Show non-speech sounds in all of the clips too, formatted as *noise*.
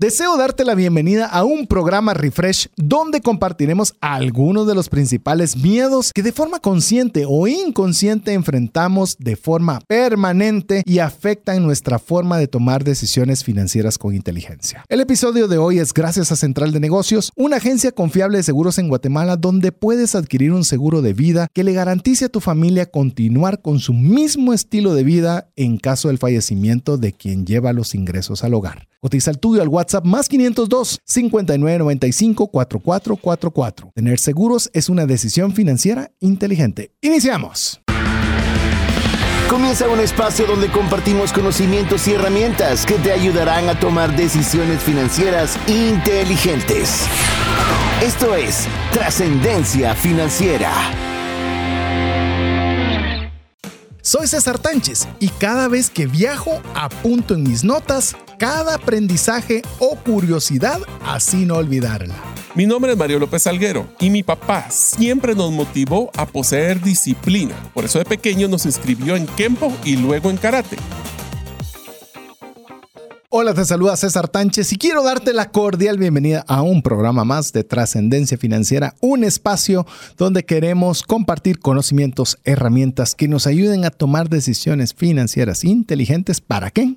Deseo darte la bienvenida a un programa Refresh donde compartiremos algunos de los principales miedos que de forma consciente o inconsciente enfrentamos de forma permanente y afectan nuestra forma de tomar decisiones financieras con inteligencia. El episodio de hoy es gracias a Central de Negocios, una agencia confiable de seguros en Guatemala donde puedes adquirir un seguro de vida que le garantice a tu familia continuar con su mismo estilo de vida en caso del fallecimiento de quien lleva los ingresos al hogar. Cotiza el tuyo al WhatsApp más 502 5995 4444. Tener seguros es una decisión financiera inteligente. Iniciamos. Comienza un espacio donde compartimos conocimientos y herramientas que te ayudarán a tomar decisiones financieras inteligentes. Esto es Trascendencia Financiera. Soy César Tánchez y cada vez que viajo apunto en mis notas cada aprendizaje o curiosidad, así no olvidarla. Mi nombre es Mario López Alguero y mi papá siempre nos motivó a poseer disciplina. Por eso de pequeño nos inscribió en Kempo y luego en Karate. Hola, te saluda César Tánchez y quiero darte la cordial bienvenida a un programa más de Trascendencia Financiera, un espacio donde queremos compartir conocimientos, herramientas que nos ayuden a tomar decisiones financieras inteligentes. ¿Para qué?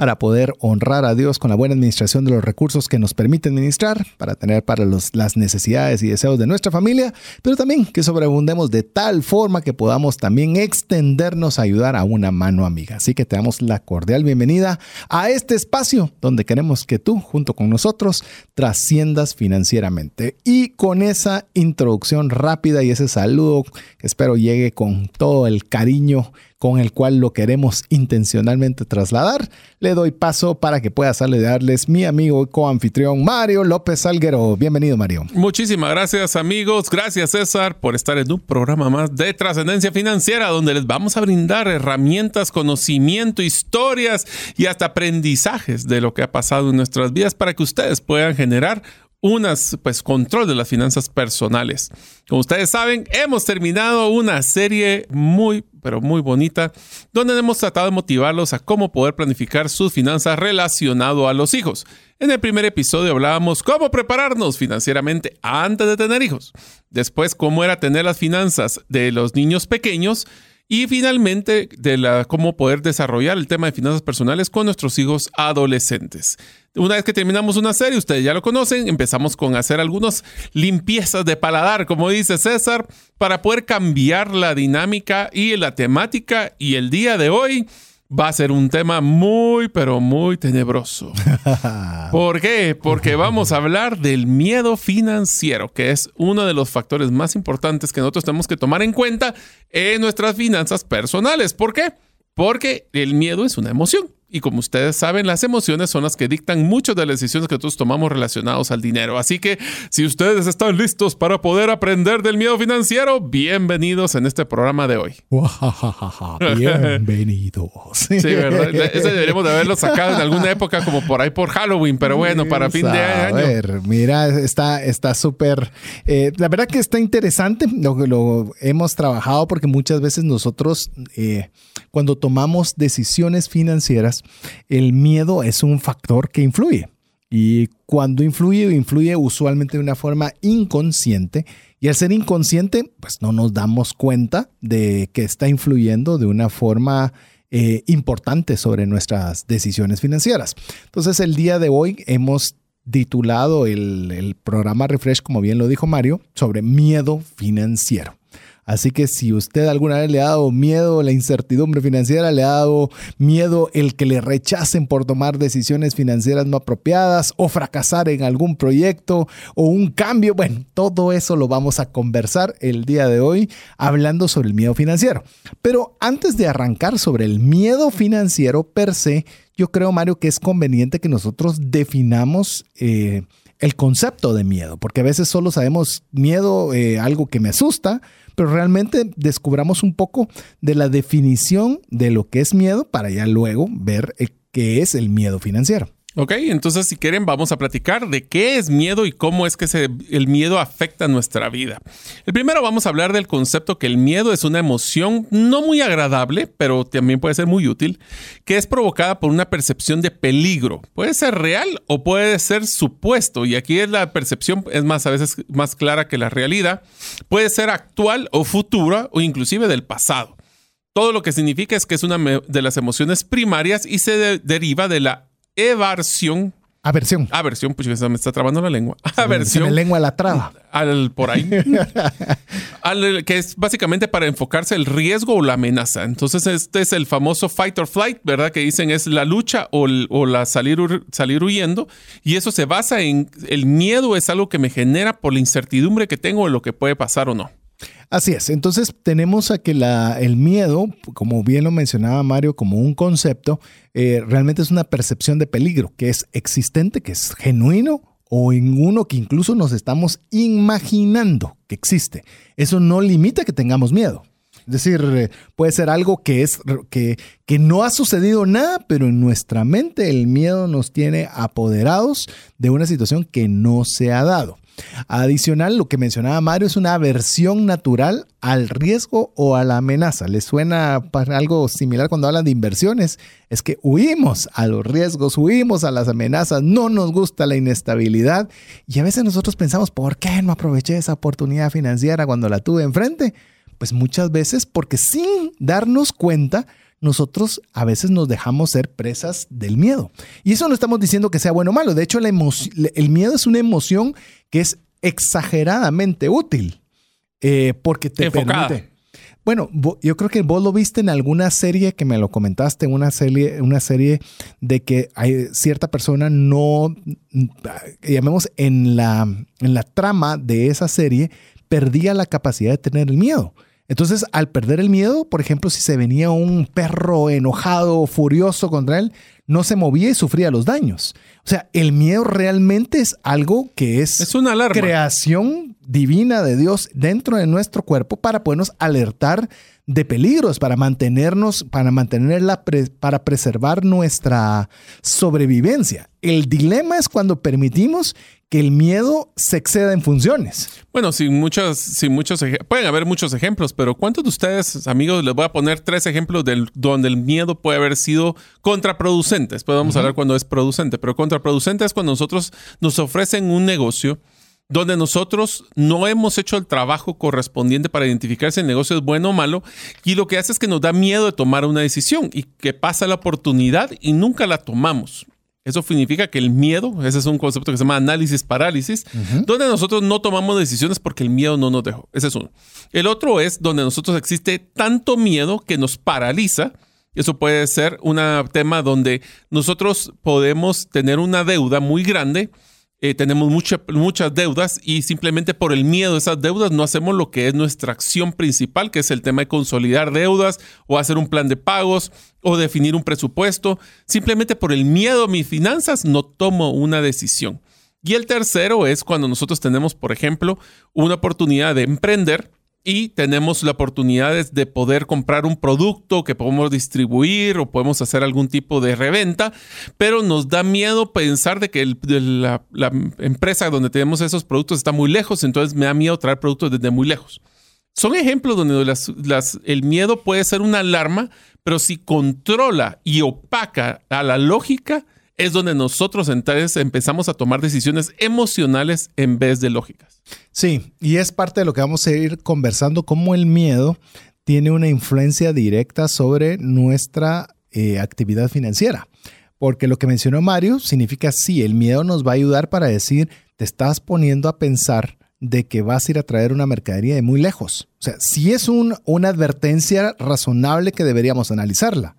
Para poder honrar a Dios con la buena administración de los recursos que nos permite administrar, para tener para las necesidades y deseos de nuestra familia, pero también que sobreabundemos de tal forma que podamos también extendernos a ayudar a una mano amiga. Así que te damos la cordial bienvenida a este espacio donde queremos que tú, junto con nosotros, trasciendas financieramente. Y con esa introducción rápida y ese saludo que espero llegue con todo el cariño con el cual lo queremos intencionalmente trasladar, le doy paso para que pueda saludarles mi amigo y coanfitrión Mario López Alguero. Bienvenido, Mario. Muchísimas gracias, amigos. Gracias, César, por estar en un programa más de trascendencia financiera, donde les vamos a brindar herramientas, conocimiento, historias y hasta aprendizajes de lo que ha pasado en nuestras vidas para que ustedes puedan generar unas, pues, control de las finanzas personales. Como ustedes saben, hemos terminado una serie muy, pero muy bonita, donde hemos tratado de motivarlos a cómo poder planificar sus finanzas relacionado a los hijos. En el primer episodio hablábamos cómo prepararnos financieramente antes de tener hijos. Después, cómo era tener las finanzas de los niños pequeños y finalmente, de la, cómo poder desarrollar el tema de finanzas personales con nuestros hijos adolescentes. Una vez que terminamos una serie, ustedes ya lo conocen, empezamos con hacer algunas limpiezas de paladar, como dice César, para poder cambiar la dinámica y la temática. Y el día de hoy va a ser un tema muy, pero muy tenebroso. *laughs* ¿Por qué? Porque vamos a hablar del miedo financiero, que es uno de los factores más importantes que nosotros tenemos que tomar en cuenta en nuestras finanzas personales. ¿Por qué? Porque el miedo es una emoción. Y como ustedes saben, las emociones son las que dictan muchas de las decisiones que nosotros tomamos relacionados al dinero. Así que si ustedes están listos para poder aprender del miedo financiero, bienvenidos en este programa de hoy. *laughs* Bienvenidos. sí, ¿verdad? Ese deberíamos de haberlo sacado en alguna época como por ahí por Halloween, pero bueno, para fin de año. A ver, mira, está súper... eh, la verdad que está interesante. Lo, lo hemos trabajado porque muchas veces nosotros, eh, cuando tomamos decisiones financieras, el miedo es un factor que influye. Y cuando influye, influye usualmente de una forma inconsciente. Y al ser inconsciente, pues no nos damos cuenta de que está influyendo de una forma eh, importante sobre nuestras decisiones financieras. Entonces, el día de hoy hemos titulado el, el programa Refresh, como bien lo dijo Mario, sobre miedo financiero. Así que si usted alguna vez le ha dado miedo la incertidumbre financiera, le ha dado miedo el que le rechacen por tomar decisiones financieras no apropiadas o fracasar en algún proyecto o un cambio, bueno, todo eso lo vamos a conversar el día de hoy hablando sobre el miedo financiero. Pero antes de arrancar sobre el miedo financiero per se, yo creo, Mario, que es conveniente que nosotros definamos... Eh, el concepto de miedo, porque a veces solo sabemos miedo, eh, algo que me asusta, pero realmente descubramos un poco de la definición de lo que es miedo para ya luego ver eh, qué es el miedo financiero. Ok, entonces si quieren vamos a platicar de qué es miedo y cómo es que el miedo afecta nuestra vida. El primero vamos a hablar del concepto que el miedo es una emoción no muy agradable, pero también puede ser muy útil, que es provocada por una percepción de peligro. Puede ser real o puede ser supuesto, y aquí es la percepción es más a veces más clara que la realidad. Puede ser actual o futura o inclusive del pasado. Todo lo que significa es que es una de las emociones primarias y se deriva de la evasión. Aversión. Aversión, pues me está trabando la lengua. Aversión. La lengua la traba. Al, por ahí. *laughs* al, que es básicamente para enfocarse el riesgo o la amenaza. Entonces, este es el famoso fight or flight, ¿verdad? Que dicen es la lucha o, o la salir, salir huyendo. Y eso se basa en el miedo es algo que me genera por la incertidumbre que tengo de lo que puede pasar o no. Así es, entonces tenemos a que la, el miedo, como bien lo mencionaba Mario, como un concepto, eh, realmente es una percepción de peligro que es existente, que es genuino o en uno que incluso nos estamos imaginando que existe. Eso no limita que tengamos miedo. Es decir, eh, puede ser algo que es que, que no ha sucedido nada, pero en nuestra mente el miedo nos tiene apoderados de una situación que no se ha dado. Adicional, lo que mencionaba Mario es una aversión natural al riesgo o a la amenaza. ¿Les suena algo similar cuando hablan de inversiones? Es que huimos a los riesgos, huimos a las amenazas, no nos gusta la inestabilidad y a veces nosotros pensamos, ¿por qué no aproveché esa oportunidad financiera cuando la tuve enfrente? Pues muchas veces porque sin darnos cuenta, nosotros a veces nos dejamos ser presas del miedo. Y eso no estamos diciendo que sea bueno o malo. De hecho, el miedo es una emoción que es exageradamente útil eh, porque te permite. Bueno, yo creo que vos lo viste en alguna serie que me lo comentaste, una serie, una serie de que hay cierta persona no, llamemos en la, en la trama de esa serie, perdía la capacidad de tener el miedo. Entonces, al perder el miedo, por ejemplo, si se venía un perro enojado, furioso contra él, no se movía y sufría los daños. O sea, el miedo realmente es algo que es, es una creación divina de Dios dentro de nuestro cuerpo para podernos alertar de peligros, para mantenernos, para mantenerla, para preservar nuestra sobrevivencia. El dilema es cuando permitimos que el miedo se exceda en funciones. Bueno, sin muchos, sin muchos, pueden haber muchos ejemplos, pero ¿cuántos de ustedes, amigos, les voy a poner tres ejemplos del, donde el miedo puede haber sido contraproducente? Después vamos a hablar cuando es producente, pero contraproducente es cuando nosotros nos ofrecen un negocio donde nosotros no hemos hecho el trabajo correspondiente para identificar si el negocio es bueno o malo, y lo que hace es que nos da miedo de tomar una decisión y que pasa la oportunidad y nunca la tomamos. Eso significa que el miedo, ese es un concepto que se llama análisis parálisis, donde nosotros no tomamos decisiones porque el miedo no nos dejó. Ese es uno. El otro es donde nosotros existe tanto miedo que nos paraliza. Eso puede ser un tema donde nosotros podemos tener una deuda muy grande eh, tenemos muchas deudas y simplemente por el miedo de esas deudas no hacemos lo que es nuestra acción principal, que es el tema de consolidar deudas o hacer un plan de pagos o definir un presupuesto. Simplemente por el miedo a mis finanzas no tomo una decisión. Y el tercero es cuando nosotros tenemos, por ejemplo, una oportunidad de emprender y tenemos la oportunidad de poder comprar un producto que podemos distribuir o podemos hacer algún tipo de reventa, pero nos da miedo pensar de que la, empresa donde tenemos esos productos está muy lejos, entonces me da miedo traer productos desde muy lejos. Son ejemplos donde el miedo puede ser una alarma, pero si controla y opaca a la lógica, es donde nosotros entonces empezamos a tomar decisiones emocionales en vez de lógicas. Sí, y es parte de lo que vamos a ir conversando, cómo el miedo tiene una influencia directa sobre nuestra eh, actividad financiera. Porque lo que mencionó Mario significa, sí, el miedo nos va a ayudar para decir, te estás poniendo a pensar de que vas a ir a traer una mercadería de muy lejos. O sea, sí es una advertencia razonable que deberíamos analizarla,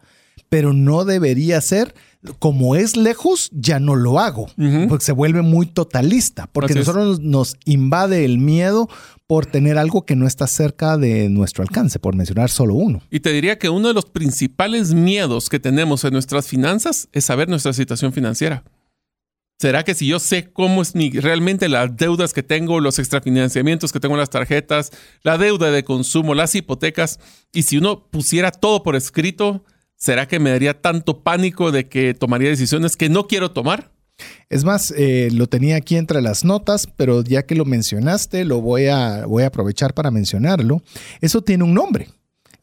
pero no debería ser como es lejos, ya no lo hago, porque se vuelve muy totalista, porque nosotros nos invade el miedo por tener algo que no está cerca de nuestro alcance, por mencionar solo uno. Y te diría que uno de los principales miedos que tenemos en nuestras finanzas es saber nuestra situación financiera. ¿Será que si yo sé cómo es mi, realmente las deudas que tengo, los extrafinanciamientos que tengo en las tarjetas, la deuda de consumo, las hipotecas, y si uno pusiera todo por escrito, ¿será que me daría tanto pánico de que tomaría decisiones que no quiero tomar? Es más, eh, lo tenía aquí entre las notas, pero ya que lo mencionaste, lo voy a, voy a aprovechar para mencionarlo. Eso tiene un nombre.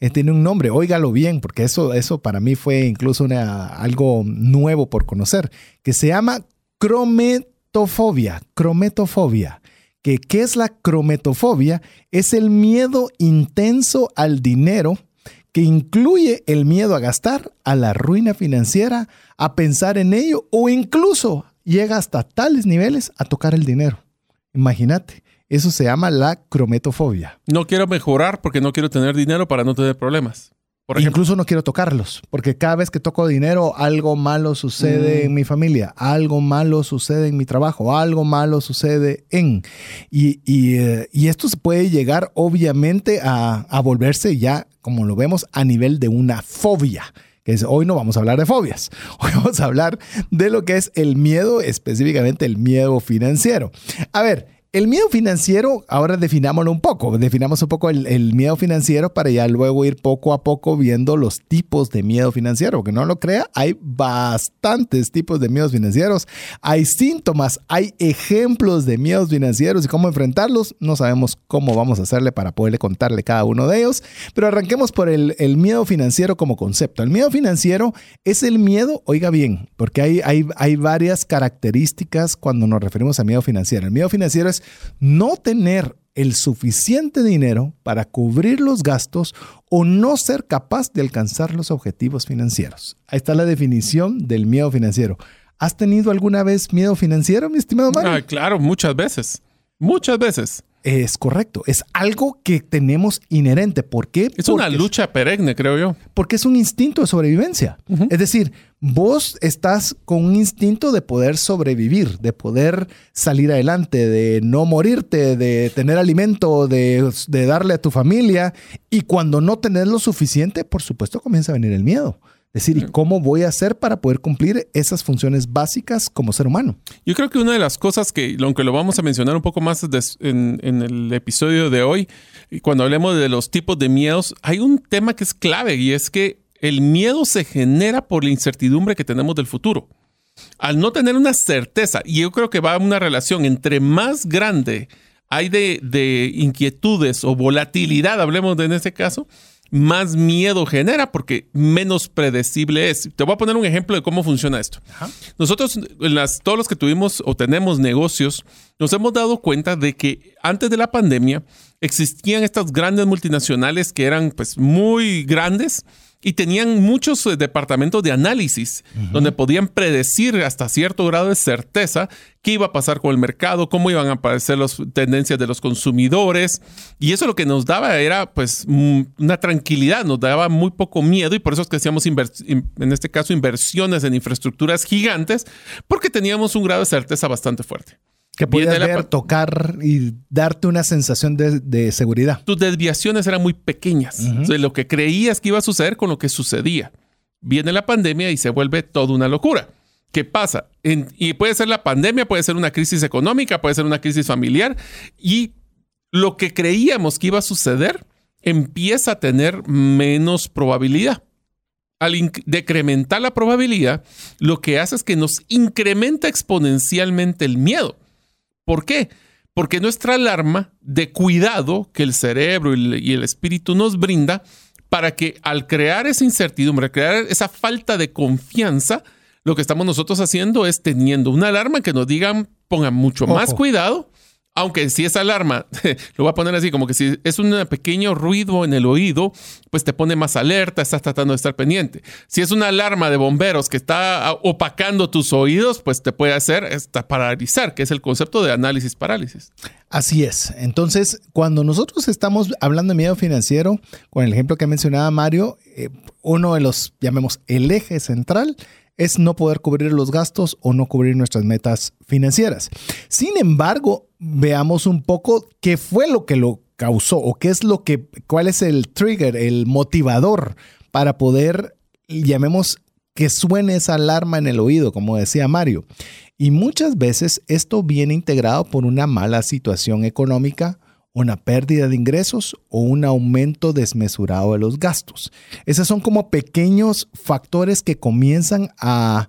Eh, tiene un nombre, óigalo bien, porque eso, eso para mí fue incluso algo nuevo por conocer, que se llama crometofobia. Crometofobia. Que, ¿Qué es la crometofobia? Es el miedo intenso al dinero que incluye el miedo a gastar, a la ruina financiera, a pensar en ello o incluso llega hasta tales niveles a tocar el dinero. Imagínate, eso se llama la crometofobia. No quiero mejorar porque no quiero tener dinero para no tener problemas. Por Incluso no quiero tocarlos, porque cada vez que toco dinero, algo malo sucede en mm. mi familia, algo malo sucede en mi trabajo, algo malo sucede en... Y, eh, esto se puede llegar obviamente a, a, volverse ya, como lo vemos, a nivel de una fobia. Que es, hoy no vamos a hablar de fobias, *laughs* hoy vamos a hablar de lo que es el miedo, específicamente el miedo financiero. A ver, el miedo financiero, ahora definámoslo un poco, definamos un poco el, miedo financiero para ya luego ir poco a poco viendo los tipos de miedo financiero, porque no lo crea, hay bastantes tipos de miedos financieros, hay síntomas, hay ejemplos de miedos financieros y cómo enfrentarlos, no sabemos cómo vamos a hacerle para poderle contarle cada uno de ellos, pero arranquemos por el, miedo financiero como concepto. El miedo financiero es el miedo, oiga bien, porque hay, hay, hay varias características cuando nos referimos a miedo financiero. El miedo financiero es no tener el suficiente dinero para cubrir los gastos o no ser capaz de alcanzar los objetivos financieros. Ahí está la definición del miedo financiero. ¿Has tenido alguna vez miedo financiero, mi estimado Mario? Ah, claro, muchas veces. Muchas veces. Es correcto, es algo que tenemos inherente. ¿Por qué? Es una lucha perenne, creo yo. Porque es un instinto de sobrevivencia. Es decir, vos estás con un instinto de poder sobrevivir, de poder salir adelante, de no morirte, de tener alimento, de, de darle a tu familia. Y cuando no tenés lo suficiente, por supuesto comienza a venir el miedo decir, ¿y cómo voy a hacer para poder cumplir esas funciones básicas como ser humano? Yo creo que una de las cosas que, aunque lo vamos a mencionar un poco más en, el episodio de hoy, cuando hablemos de los tipos de miedos, hay un tema que es clave y es que el miedo se genera por la incertidumbre que tenemos del futuro. Al no tener una certeza, y yo creo que va a una relación entre más grande hay de, de inquietudes o volatilidad, hablemos de en este caso, más miedo genera porque menos predecible es. Te voy a poner un ejemplo de cómo funciona esto. Nosotros, las, todos los que tuvimos o tenemos negocios, nos hemos dado cuenta de que antes de la pandemia existían estas grandes multinacionales que eran pues muy grandes y tenían muchos eh, departamentos de análisis donde podían predecir hasta cierto grado de certeza qué iba a pasar con el mercado, cómo iban a aparecer las tendencias de los consumidores y eso lo que nos daba era pues una tranquilidad, nos daba muy poco miedo y por eso es que hacíamos en este caso inversiones en infraestructuras gigantes porque teníamos un grado de certeza bastante fuerte. Que podías ver, tocar y darte una sensación de, seguridad. Tus desviaciones eran muy pequeñas. de lo que creías que iba a suceder con lo que sucedía. Viene la pandemia y se vuelve toda una locura. ¿Qué pasa? y puede ser la pandemia, puede ser una crisis económica, puede ser una crisis familiar. Y lo que creíamos que iba a suceder empieza a tener menos probabilidad. Al decrementar la probabilidad, lo que hace es que nos incrementa exponencialmente el miedo. ¿Por qué? Porque nuestra alarma de cuidado que el cerebro y el espíritu nos brinda para que al crear esa incertidumbre, al crear esa falta de confianza, lo que estamos nosotros haciendo es teniendo una alarma que nos digan, pongan mucho más cuidado aunque si esa alarma, *laughs* lo voy a poner así, como que si es un pequeño ruido en el oído, pues te pone más alerta, estás tratando de estar pendiente. Si es una alarma de bomberos que está opacando tus oídos, pues te puede hacer paralizar, que es el concepto de análisis parálisis. Así es. Entonces, cuando nosotros estamos hablando de miedo financiero, con el ejemplo que mencionaba Mario, eh, uno de los, llamemos, el eje central es no poder cubrir los gastos o no cubrir nuestras metas financieras. Sin embargo, veamos un poco qué fue lo que lo causó o qué es lo que, cuál es el trigger, el motivador para poder, llamemos, que suene esa alarma en el oído, como decía Mario. Y muchas veces esto viene integrado por una mala situación económica una pérdida de ingresos o un aumento desmesurado de los gastos. Esos son como pequeños factores que comienzan a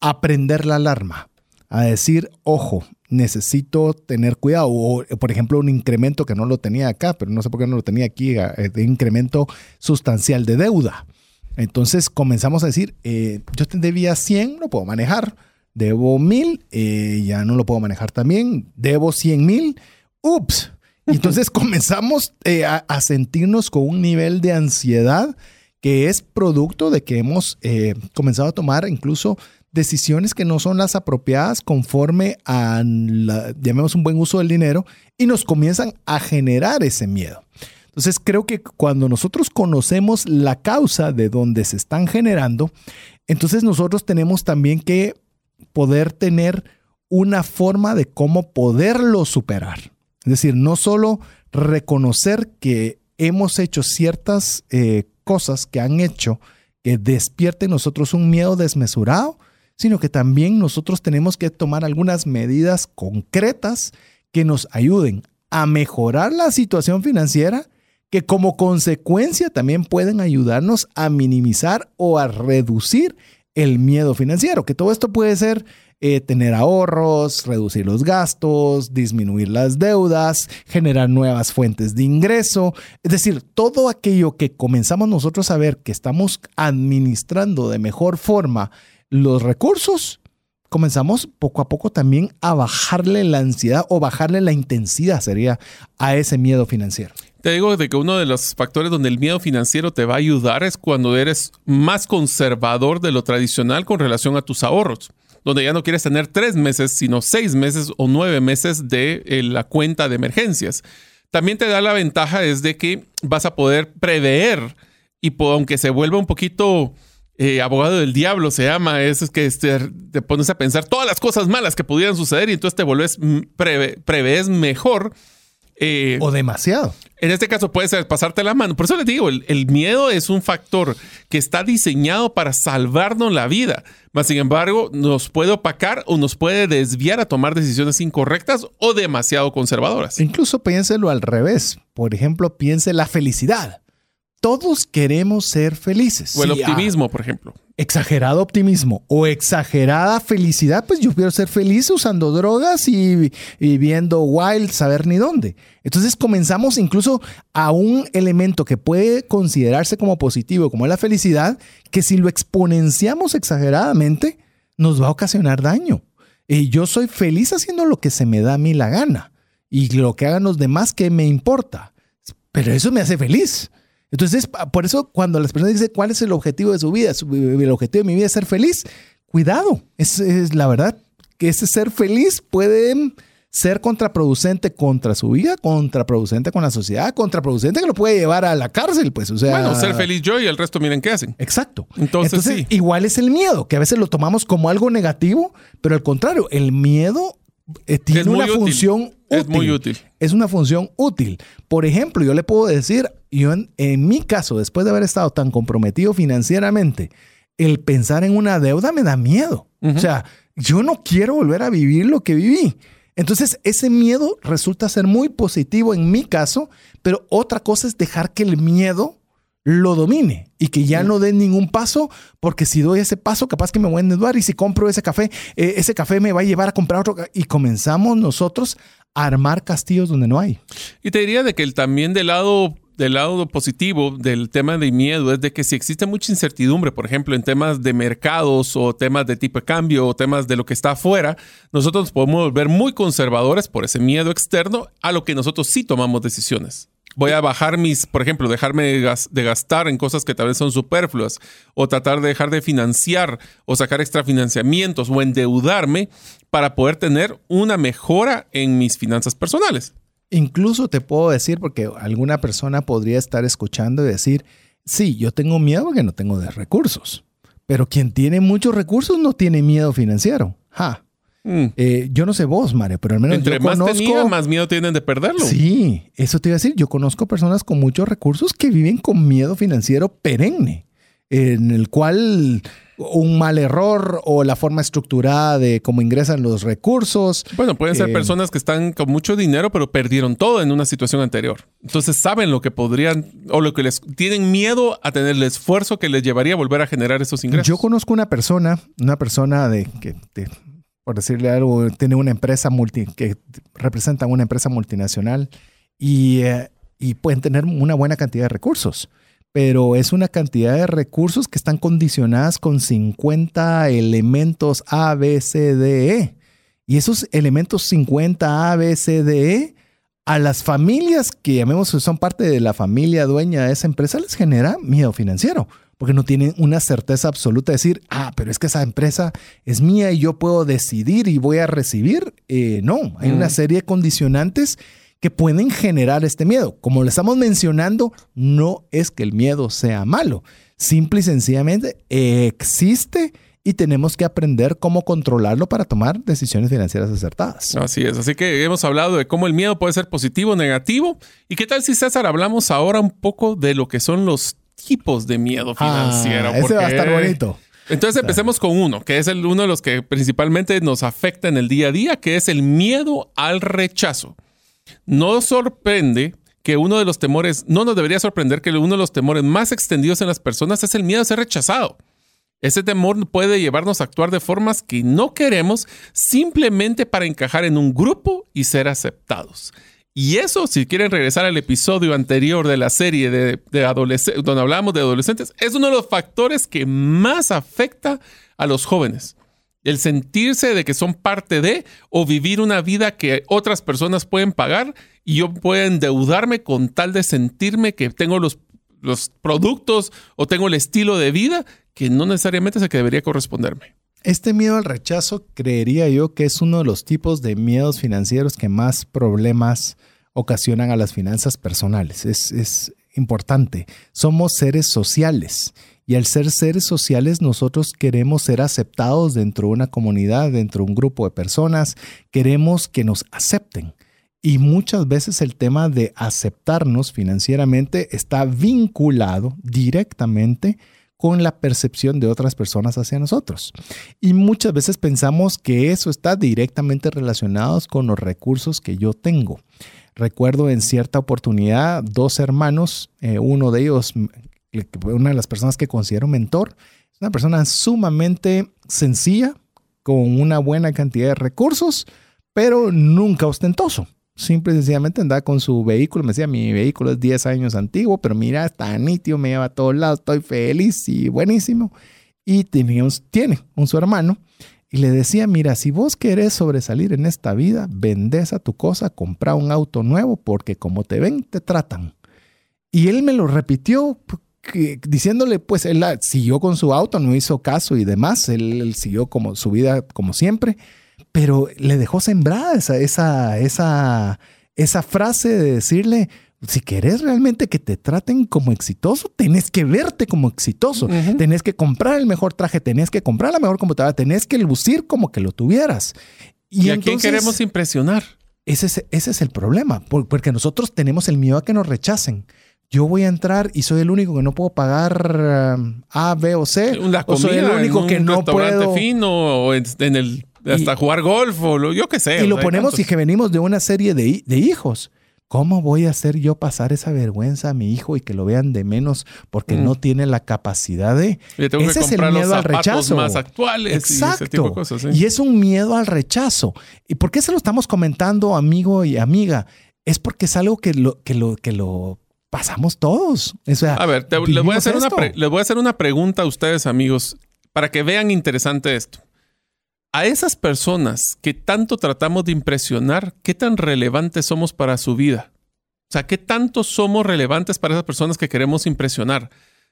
aprender la alarma, a decir, ojo, necesito tener cuidado. O, por ejemplo, un incremento que no lo tenía acá, pero no sé por qué no lo tenía aquí, eh, de incremento sustancial de deuda. Entonces comenzamos a decir, eh, yo te debía 100, lo puedo manejar. Debo 1000, eh, ya no lo puedo manejar también. Debo 100 mil, ups. *laughs* Entonces comenzamos a, sentirnos con un nivel de ansiedad que es producto de que hemos comenzado a tomar incluso decisiones que no son las apropiadas conforme a, la, llamemos un buen uso del dinero, y nos comienzan a generar ese miedo. Entonces creo que cuando nosotros conocemos la causa de donde se están generando, entonces nosotros tenemos también que poder tener una forma de cómo poderlo superar. Es decir, no solo reconocer que hemos hecho ciertas eh, cosas que han hecho que despierten nosotros un miedo desmesurado, sino que también nosotros tenemos que tomar algunas medidas concretas que nos ayuden a mejorar la situación financiera, que como consecuencia también pueden ayudarnos a minimizar o a reducir el miedo financiero, que todo esto puede ser eh, tener ahorros, reducir los gastos, disminuir las deudas, generar nuevas fuentes de ingreso, es decir, todo aquello que comenzamos nosotros a ver que estamos administrando de mejor forma los recursos, comenzamos poco a poco también a bajarle la ansiedad o bajarle la intensidad, sería, a ese miedo financiero. Te digo de que uno de los factores donde el miedo financiero te va a ayudar es cuando eres más conservador de lo tradicional con relación a tus ahorros, donde ya no quieres tener tres meses, sino seis meses o nueve meses de eh, la cuenta de emergencias. También te da la ventaja es de que vas a poder prever y aunque se vuelva un poquito eh, abogado del diablo se llama, es, que este, te pones a pensar todas las cosas malas que pudieran suceder y entonces te vuelves, mm, prevés mejor. Eh, o demasiado. En este caso puede ser pasarte la mano. Por eso les digo, el, miedo es un factor que está diseñado para salvarnos la vida. Mas, sin embargo, nos puede opacar o nos puede desviar a tomar decisiones incorrectas o demasiado conservadoras. Incluso piénselo al revés. Por ejemplo, piense la felicidad todos queremos ser felices. O el optimismo, por ejemplo. Exagerado optimismo o exagerada felicidad, pues yo quiero ser feliz usando drogas y, viendo wild, saber ni dónde. Entonces comenzamos incluso a un elemento que puede considerarse como positivo, como la felicidad, que si lo exponenciamos exageradamente, nos va a ocasionar daño. Y yo soy feliz haciendo lo que se me da a mí la gana. Y lo que hagan los demás, ¿qué me importa? Pero eso me hace feliz. Entonces, por eso cuando las personas dicen cuál es el objetivo de su vida, el objetivo de mi vida es ser feliz, cuidado, es, la verdad que ese ser feliz puede ser contraproducente contra su vida, contraproducente con la sociedad, contraproducente que lo puede llevar a la cárcel, pues, o sea... Bueno, ser feliz yo y el resto miren qué hacen. Exacto. Entonces, sí. igual es el miedo, que a veces lo tomamos como algo negativo, pero al contrario, el miedo eh, tiene una función útil. Es muy útil. Es una función útil. Por ejemplo, yo le puedo decir, yo en, mi caso, después de haber estado tan comprometido financieramente, el pensar en una deuda me da miedo. O sea, yo no quiero volver a vivir lo que viví. Entonces, ese miedo resulta ser muy positivo en mi caso, pero otra cosa es dejar que el miedo lo domine y que ya no dé ningún paso, porque si doy ese paso, capaz que me voy a endeudar y si compro ese café, eh, ese café me va a llevar a comprar otro. Y comenzamos nosotros a armar castillos donde no hay. Y te diría de que el, también del lado del lado positivo del tema de miedo es de que si existe mucha incertidumbre, por ejemplo, en temas de mercados o temas de tipo de cambio o temas de lo que está afuera, nosotros podemos volver muy conservadores por ese miedo externo a lo que nosotros sí tomamos decisiones voy a bajar mis, por ejemplo, dejarme de gastar en cosas que tal vez son superfluas, o tratar de dejar de financiar o sacar extra financiamientos o endeudarme para poder tener una mejora en mis finanzas personales. Incluso te puedo decir, porque alguna persona podría estar escuchando y decir, sí, yo tengo miedo porque no tengo de recursos, pero quien tiene muchos recursos no tiene miedo financiero. Ja. Mm. Eh, yo no sé vos, Mario, pero al menos Entre yo más conozco... más miedo tienen de perderlo. Sí, eso te iba a decir. Yo conozco personas con muchos recursos que viven con miedo financiero perenne. en el cual un mal error o la forma estructurada de cómo ingresan los recursos. Bueno, pueden ser Eh, personas que están con mucho dinero, pero perdieron todo en una situación anterior. Entonces saben lo que podrían o lo que les tienen miedo a tener el esfuerzo que les llevaría a volver a generar esos ingresos. Yo conozco una persona, una persona de que, de- por decirle algo, tiene una empresa multi, que representa una empresa multinacional y, eh, y pueden tener una buena cantidad de recursos. Pero es una cantidad de recursos que están condicionadas con 50 elementos A, B, C, D, E. Y esos elementos 50 A, B, C, D, E, a las familias que llamemos son parte de la familia dueña de esa empresa les genera miedo financiero porque no tienen una certeza absoluta de decir, ah, pero es que esa empresa es mía y yo puedo decidir y voy a recibir. Eh, no, hay Mm. una serie de condicionantes que pueden generar este miedo. Como lo estamos mencionando, no es que el miedo sea malo, simple y sencillamente existe y tenemos que aprender cómo controlarlo para tomar decisiones financieras acertadas. Así es, así que hemos hablado de cómo el miedo puede ser positivo o negativo. ¿Y qué tal si César hablamos ahora un poco de lo que son los tipos de miedo financiero? Ah, ese va a estar bonito. Entonces empecemos con uno, que es el, uno de los que principalmente nos afecta en el día a día, que es el miedo al rechazo. No sorprende que uno de los temores, no nos debería sorprender que uno de los temores más extendidos en las personas es el miedo a ser rechazado. Ese temor puede llevarnos a actuar de formas que no queremos simplemente para encajar en un grupo y ser aceptados. Y eso, si quieren regresar al episodio anterior de la serie de, donde hablábamos de adolescentes, es uno de los factores que más afecta a los jóvenes. El sentirse de que son parte de o vivir una vida que otras personas pueden pagar y yo puedo endeudarme con tal de sentirme que tengo los, los productos o tengo el estilo de vida que no necesariamente es el que debería corresponderme. Este miedo al rechazo creería yo que es uno de los tipos de miedos financieros que más problemas ocasionan a las finanzas personales. Es, es importante. Somos seres sociales y al ser seres sociales nosotros queremos ser aceptados dentro de una comunidad, dentro de un grupo de personas. Queremos que nos acepten. Y muchas veces el tema de aceptarnos financieramente está vinculado directamente con la percepción de otras personas hacia nosotros. Y muchas veces pensamos que eso está directamente relacionado con los recursos que yo tengo. Recuerdo en cierta oportunidad dos hermanos, eh, uno de ellos, una de las personas que considero mentor, es una persona sumamente sencilla, con una buena cantidad de recursos, pero nunca ostentoso. Simple y sencillamente andaba con su vehículo. Me decía, mi vehículo es 10 años antiguo, pero mira, está nítido, me lleva a todos lados, estoy feliz y buenísimo. Y teníamos, tiene un su hermano. Y le decía, mira, si vos querés sobresalir en esta vida, vendés a tu cosa, compra un auto nuevo, porque como te ven, te tratan. Y él me lo repitió que- diciéndole, pues él la- siguió con su auto, no hizo caso y demás, él, él siguió como su vida como siempre, pero le dejó sembrada esa, esa, esa, esa frase de decirle, si querés realmente que te traten como exitoso, tenés que verte como exitoso, Ujú. tenés que comprar el mejor traje, tenés que comprar la mejor computadora, tenés que lucir como que lo tuvieras. ¿Y, a quién entonces- queremos impresionar? ese es, ese es el problema, por- porque nosotros tenemos el miedo a que nos rechacen. Yo voy a entrar y soy el único que no puedo pagar um, A, B o C. La o soy el comida único en que un no restaurante puedo. fino o en, en el hasta Y- jugar golf o lo, yo qué sé. Y lo ponemos y que venimos de una serie de, de hijos. ¿Cómo voy a hacer yo pasar esa vergüenza a mi hijo y que lo vean de menos porque Mm. no tiene la capacidad de... Le tengo Ese que es el los miedo al rechazo. más actuales Exacto. y ese tipo de cosas. ¿sí? Y es un miedo al rechazo. ¿Y por qué se lo estamos comentando, amigo y amiga? Es porque es algo que lo, que lo, que lo pasamos todos. O sea, A ver, te- les, voy a hacer una les voy a hacer una pregunta a ustedes, amigos, para que vean interesante esto. A esas personas que tanto tratamos de impresionar, ¿qué tan relevantes somos para su vida? O sea, ¿qué tanto somos relevantes para esas personas que queremos impresionar?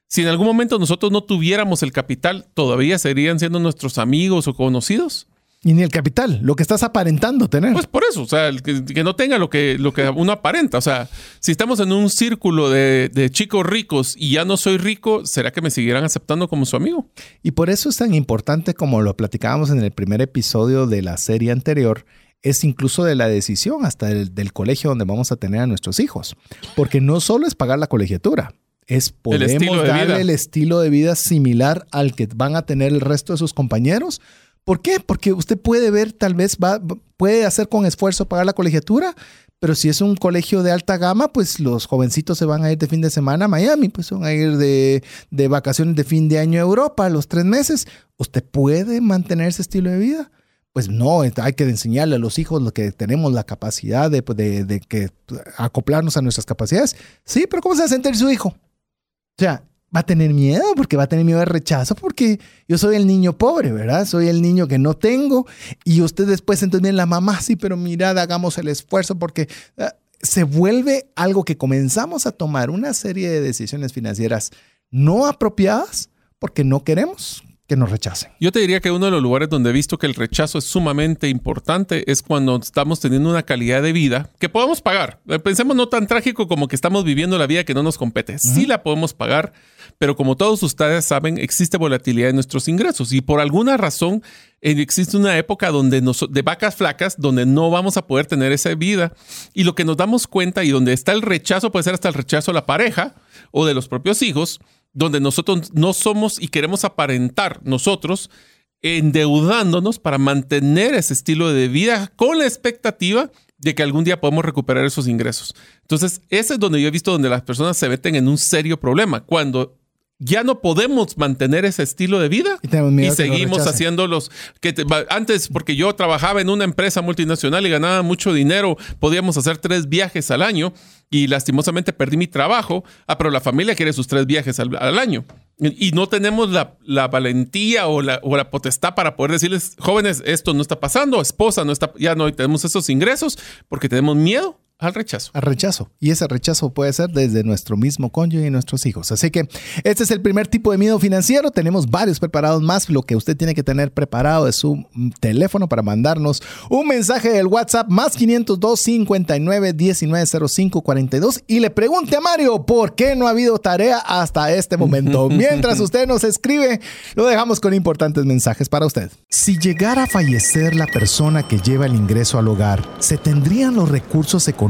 Si en algún momento nosotros no tuviéramos el capital, ¿todavía serían siendo nuestros amigos o conocidos? Y ni el capital, lo que estás aparentando tener. Pues por eso, o sea, el que, que no tenga lo que, lo que uno aparenta. O sea, si estamos en un círculo de, de chicos ricos y ya no soy rico, ¿será que me siguieran aceptando como su amigo? Y por eso es tan importante como lo platicábamos en el primer episodio de la serie anterior, es incluso de la decisión hasta del, del colegio donde vamos a tener a nuestros hijos. Porque no solo es pagar la colegiatura, es El podemos de darle vida. el estilo de vida similar al que van a tener el resto de sus compañeros. ¿Por qué? Porque usted puede ver, tal vez va, puede hacer con esfuerzo pagar la colegiatura, pero si es un colegio de alta gama, pues los jovencitos se van a ir de fin de semana a Miami, pues van a ir de, de vacaciones de fin de año a Europa los tres meses. ¿Usted puede mantener ese estilo de vida? Pues no, hay que enseñarle a los hijos lo que tenemos la capacidad de, de, de que acoplarnos a nuestras capacidades. Sí, pero ¿cómo se va a sentir su hijo? O sea, va a tener miedo porque va a tener miedo de rechazo porque yo soy el niño pobre, ¿verdad? Soy el niño que no tengo y usted después entonces viene la mamá, sí, pero mirad, hagamos el esfuerzo porque ah, se vuelve algo que comenzamos a tomar una serie de decisiones financieras no apropiadas porque no queremos que nos rechacen. Yo te diría que uno de los lugares donde he visto que el rechazo es sumamente importante es cuando estamos teniendo una calidad de vida que podemos pagar. Eh, Pensemos no tan trágico como que estamos viviendo la vida que no nos compete. Sí la podemos pagar, pero como todos ustedes saben, existe volatilidad en nuestros ingresos y por alguna razón eh, existe una época donde nos, de vacas flacas donde no vamos a poder tener esa vida y lo que nos damos cuenta y donde está el rechazo puede ser hasta el rechazo de la pareja o de los propios hijos donde nosotros no somos y queremos aparentar nosotros endeudándonos para mantener ese estilo de vida con la expectativa de que algún día podemos recuperar esos ingresos. Entonces, ese es donde yo he visto donde las personas se meten en un serio problema, cuando ya no podemos mantener ese estilo de vida Y y seguimos rechacen. haciendo los que te- antes porque yo trabajaba en una empresa multinacional y ganaba mucho dinero, podíamos hacer tres viajes al año y lastimosamente perdí mi trabajo, ah, pero la familia quiere sus tres viajes al, al año y y no tenemos la, la valentía o la, o la potestad para poder decirles, jóvenes, esto no está pasando, esposa, no está, ya no tenemos esos ingresos porque tenemos miedo al rechazo. al rechazo. Y ese rechazo puede ser desde nuestro mismo cónyuge y nuestros hijos. Así que este es el primer tipo de miedo financiero. Tenemos varios preparados más. Lo que usted tiene que tener preparado es su teléfono para mandarnos un mensaje del WhatsApp más 502 59 19 05 42 y le pregunte a Mario por qué no ha habido tarea hasta este momento. *laughs* Mientras usted nos escribe, lo dejamos con importantes mensajes para usted. Si llegara a fallecer la persona que lleva el ingreso al hogar, ¿se tendrían los recursos económicos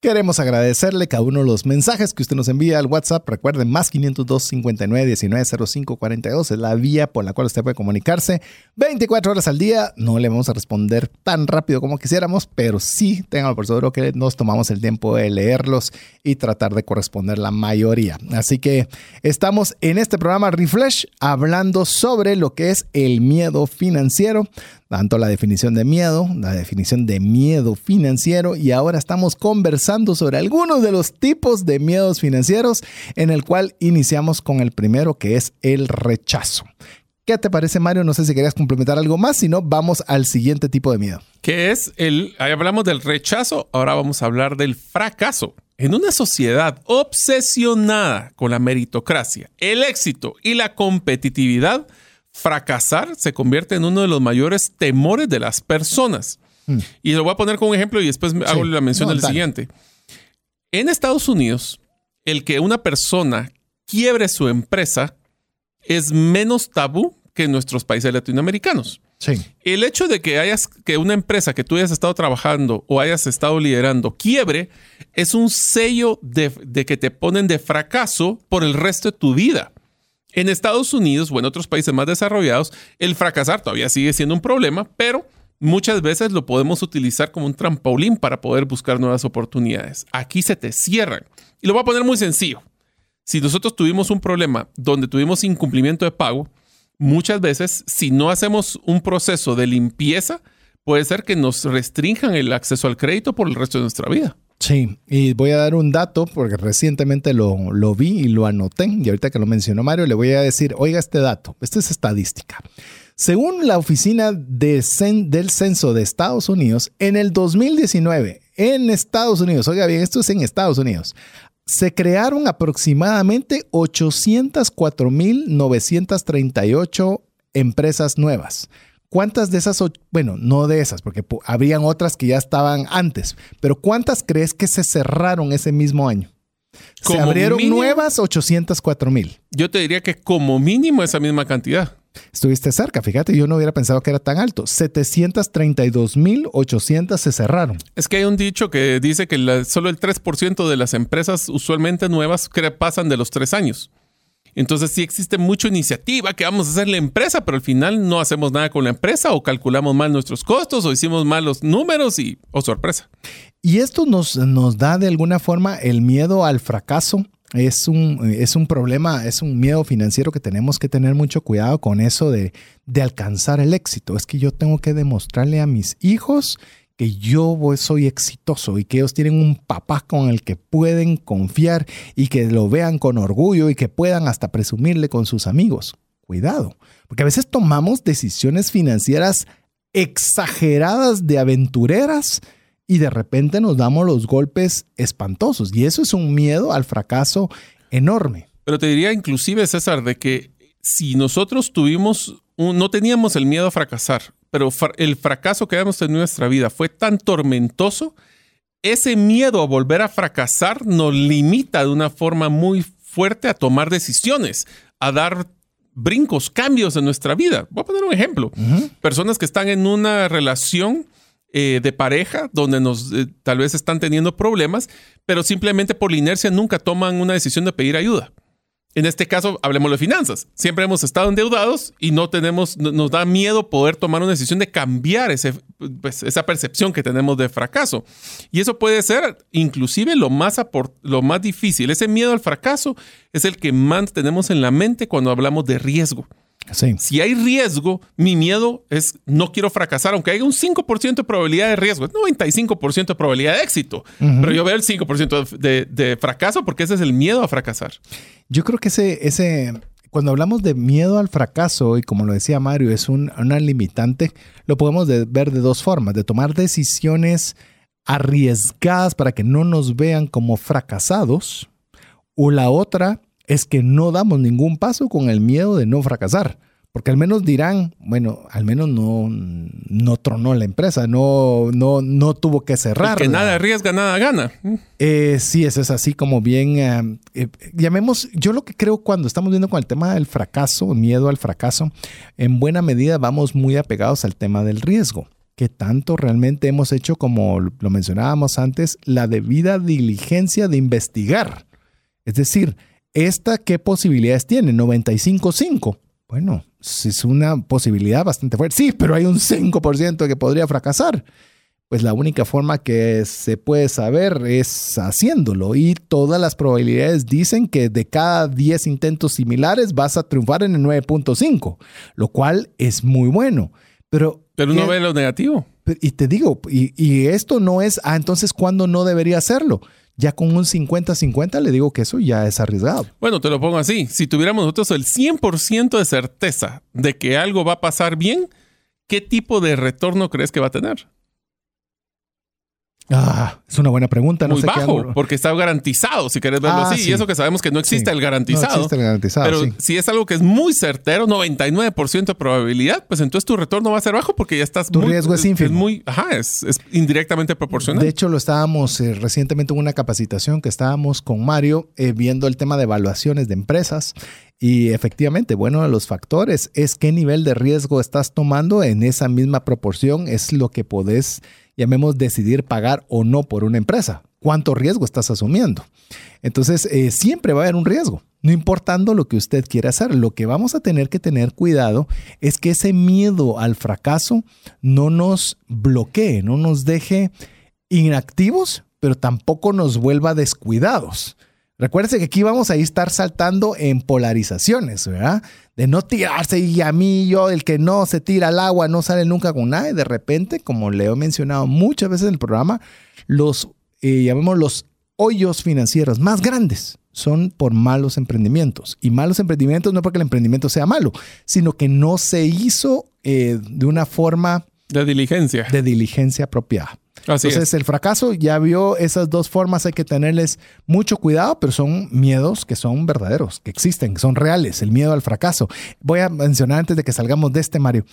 Queremos agradecerle cada uno de los mensajes que usted nos envía al WhatsApp. Recuerden, más 502 59 19 05 42 es la vía por la cual usted puede comunicarse 24 horas al día. No le vamos a responder tan rápido como quisiéramos, pero sí tengan por seguro que nos tomamos el tiempo de leerlos y tratar de corresponder la mayoría. Así que estamos en este programa Refresh hablando sobre lo que es el miedo financiero tanto la definición de miedo, la definición de miedo financiero y ahora estamos conversando sobre algunos de los tipos de miedos financieros en el cual iniciamos con el primero que es el rechazo. ¿Qué te parece Mario? No sé si querías complementar algo más, si no vamos al siguiente tipo de miedo. que es el, ahí hablamos del rechazo, ahora vamos a hablar del fracaso. En una sociedad obsesionada con la meritocracia, el éxito y la competitividad, fracasar se convierte en uno de los mayores temores de las personas. Y lo voy a poner como un ejemplo y después hago la mención No, del dale. siguiente. En Estados Unidos, el que una persona quiebre su empresa es menos tabú que en nuestros países latinoamericanos. Sí. El hecho de que hayas que una empresa que tú hayas estado trabajando o hayas estado liderando quiebre es un sello de, de que te ponen de fracaso por el resto de tu vida. En Estados Unidos o en otros países más desarrollados, el fracasar todavía sigue siendo un problema, pero muchas veces lo podemos utilizar como un trampolín para poder buscar nuevas oportunidades. Aquí se te cierran. Y lo voy a poner muy sencillo. Si nosotros tuvimos un problema donde tuvimos incumplimiento de pago, muchas veces, si no hacemos un proceso de limpieza, puede ser que nos restrinjan el acceso al crédito por el resto de nuestra vida. Sí, y voy a dar un dato porque recientemente lo, lo, vi y lo anoté y ahorita que lo mencionó Mario le voy a decir, oiga este dato, esta es estadística. Según la oficina de del censo de Estados Unidos, en el 2019, en Estados Unidos, oiga bien, esto es en Estados Unidos, se crearon aproximadamente 804.938 empresas nuevas. ¿Cuántas de esas, bueno, no de esas, porque habrían otras que ya estaban antes, pero cuántas crees que se cerraron ese mismo año? se abrieron nuevas 804 mil. Yo te diría que como mínimo esa misma cantidad. Estuviste cerca, fíjate, yo no hubiera pensado que era tan alto. 732.800 se cerraron. Es que hay un dicho que dice que solo el 3% de las empresas usualmente nuevas pasan de los tres años. Entonces sí existe mucha iniciativa que vamos a hacer la empresa, pero al final no hacemos nada con la empresa o calculamos mal nuestros costos o hicimos mal los números y, oh sorpresa. Y esto nos, nos da de alguna forma el miedo al fracaso. Es un, es un problema, es un miedo financiero que tenemos que tener mucho cuidado con eso de, de alcanzar el éxito. Es que yo tengo que demostrarle a mis hijos que yo soy exitoso y que ellos tienen un papá con el que pueden confiar y que lo vean con orgullo y que puedan hasta presumirle con sus amigos. Cuidado, porque a veces tomamos decisiones financieras exageradas de aventureras y de repente nos damos los golpes espantosos y eso es un miedo al fracaso enorme. Pero te diría inclusive, César, de que si nosotros tuvimos, no teníamos el miedo a fracasar, pero el fracaso que hemos tenido en nuestra vida fue tan tormentoso, ese miedo a volver a fracasar nos limita de una forma muy fuerte a tomar decisiones, a dar brincos, cambios en nuestra vida. Voy a poner un ejemplo. Personas que están en una relación eh, de pareja donde nos eh, tal vez están teniendo problemas, pero simplemente por la inercia nunca toman una decisión de pedir ayuda. En este caso, hablemos de finanzas. Siempre hemos estado endeudados y no tenemos, nos da miedo poder tomar una decisión de cambiar ese, pues, esa percepción que tenemos de fracaso. Y eso puede ser inclusive lo más, lo más difícil. Ese miedo al fracaso es el que más tenemos en la mente cuando hablamos de riesgo. Si hay riesgo, mi miedo es no quiero fracasar, aunque haya un 5% de probabilidad de riesgo, es 95% de probabilidad de éxito, pero yo veo el 5% de, de, fracaso porque ese es el miedo a fracasar. Yo creo que ese, ese, cuando hablamos de miedo al fracaso, y como lo decía Mario, es un, una limitante, lo podemos ver de dos formas, de tomar decisiones arriesgadas para que no nos vean como fracasados, o la otra es que no damos ningún paso con el miedo de no fracasar. Porque al menos dirán, bueno, al menos no, no tronó la empresa, no, no, no tuvo que cerrar. que nada arriesga, nada gana. Eh, sí, eso es así como bien, eh, eh, llamemos, yo lo que creo cuando estamos viendo con el tema del fracaso, miedo al fracaso, en buena medida vamos muy apegados al tema del riesgo que tanto realmente hemos hecho, como lo mencionábamos antes, la debida diligencia de investigar. Es decir, ¿Esta qué posibilidades tiene? 95.5. Bueno, es una posibilidad bastante fuerte. Sí, pero hay un 5% que podría fracasar. Pues la única forma que se puede saber es haciéndolo y todas las probabilidades dicen que de cada 10 intentos similares vas a triunfar en el 9.5, lo cual es muy bueno. Pero, pero no ve lo negativo. Y te digo, y, y esto no es, ah, entonces, ¿cuándo no debería hacerlo? Ya con un 50-50 le digo que eso ya es arriesgado. Bueno, te lo pongo así. Si tuviéramos nosotros el 100% de certeza de que algo va a pasar bien, ¿qué tipo de retorno crees que va a tener? Ah, es una buena pregunta. No Muy bajo, porque está garantizado, si quieres verlo ah, así. Y eso que sabemos que no existe el garantizado. No existe el garantizado. Pero si es algo que es muy certero, 99% de probabilidad, pues entonces tu retorno va a ser bajo porque ya estás. Tu riesgo es ínfimo. Es muy, ajá, es, indirectamente proporcional. De hecho, lo estábamos eh, recientemente en una capacitación que estábamos con Mario eh, viendo el tema de evaluaciones de empresas. Y efectivamente, bueno, los factores es qué nivel de riesgo estás tomando en esa misma proporción, es lo que podés llamemos, decidir pagar o no por una empresa. ¿Cuánto riesgo estás asumiendo? Entonces, eh, siempre va a haber un riesgo, no importando lo que usted quiera hacer. Lo que vamos a tener que tener cuidado es que ese miedo al fracaso no nos bloquee, no nos deje inactivos, pero tampoco nos vuelva descuidados. Recuérdense que aquí vamos a estar saltando en polarizaciones, ¿verdad? De no tirarse y a mí yo, el que no se tira al agua, no sale nunca con nada. Y de repente, como le he mencionado muchas veces en el programa, los, eh, llamemos los hoyos financieros más grandes son por malos emprendimientos. Y malos emprendimientos no porque el emprendimiento sea malo, sino que no se hizo eh, de una forma... De diligencia. De diligencia apropiada. Entonces, el fracaso ya vio esas dos formas, hay que tenerles mucho cuidado, pero son miedos que son verdaderos, que existen, que son reales, el miedo al fracaso. Voy a mencionar antes de que salgamos de este, Mario,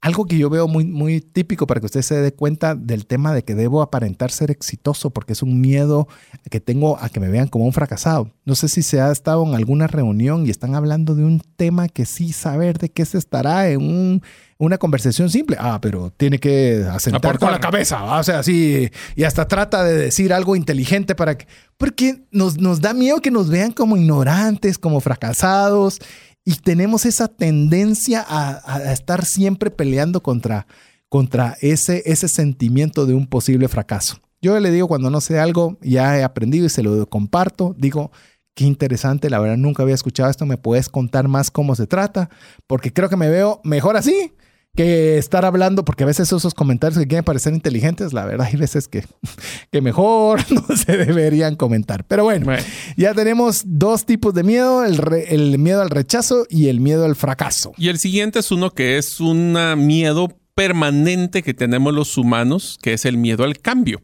algo que yo veo muy, muy típico para que usted se dé cuenta del tema de que debo aparentar ser exitoso, porque es un miedo que tengo a que me vean como un fracasado. No sé si se ha estado en alguna reunión y están hablando de un tema que sí saber de qué se estará en un una conversación simple. Ah, pero tiene que asentar con la cabeza. O sea, sí. Y hasta trata de decir algo inteligente para que. Porque nos, nos da miedo que nos vean como ignorantes, como fracasados. Y tenemos esa tendencia a, estar siempre peleando contra, contra ese, ese sentimiento de un posible fracaso. Yo le digo cuando no sé algo, ya he aprendido y se lo comparto. Digo, qué interesante, la verdad nunca había escuchado esto, me puedes contar más cómo se trata, porque creo que me veo mejor así que estar hablando, porque a veces esos comentarios que quieren parecer inteligentes, la verdad hay veces que, *laughs* que mejor *laughs* no se deberían comentar. Pero bueno, ya tenemos dos tipos de miedo, el, el miedo al rechazo y el miedo al fracaso. Y el siguiente es uno que es un miedo permanente que tenemos los humanos, que es el miedo al cambio.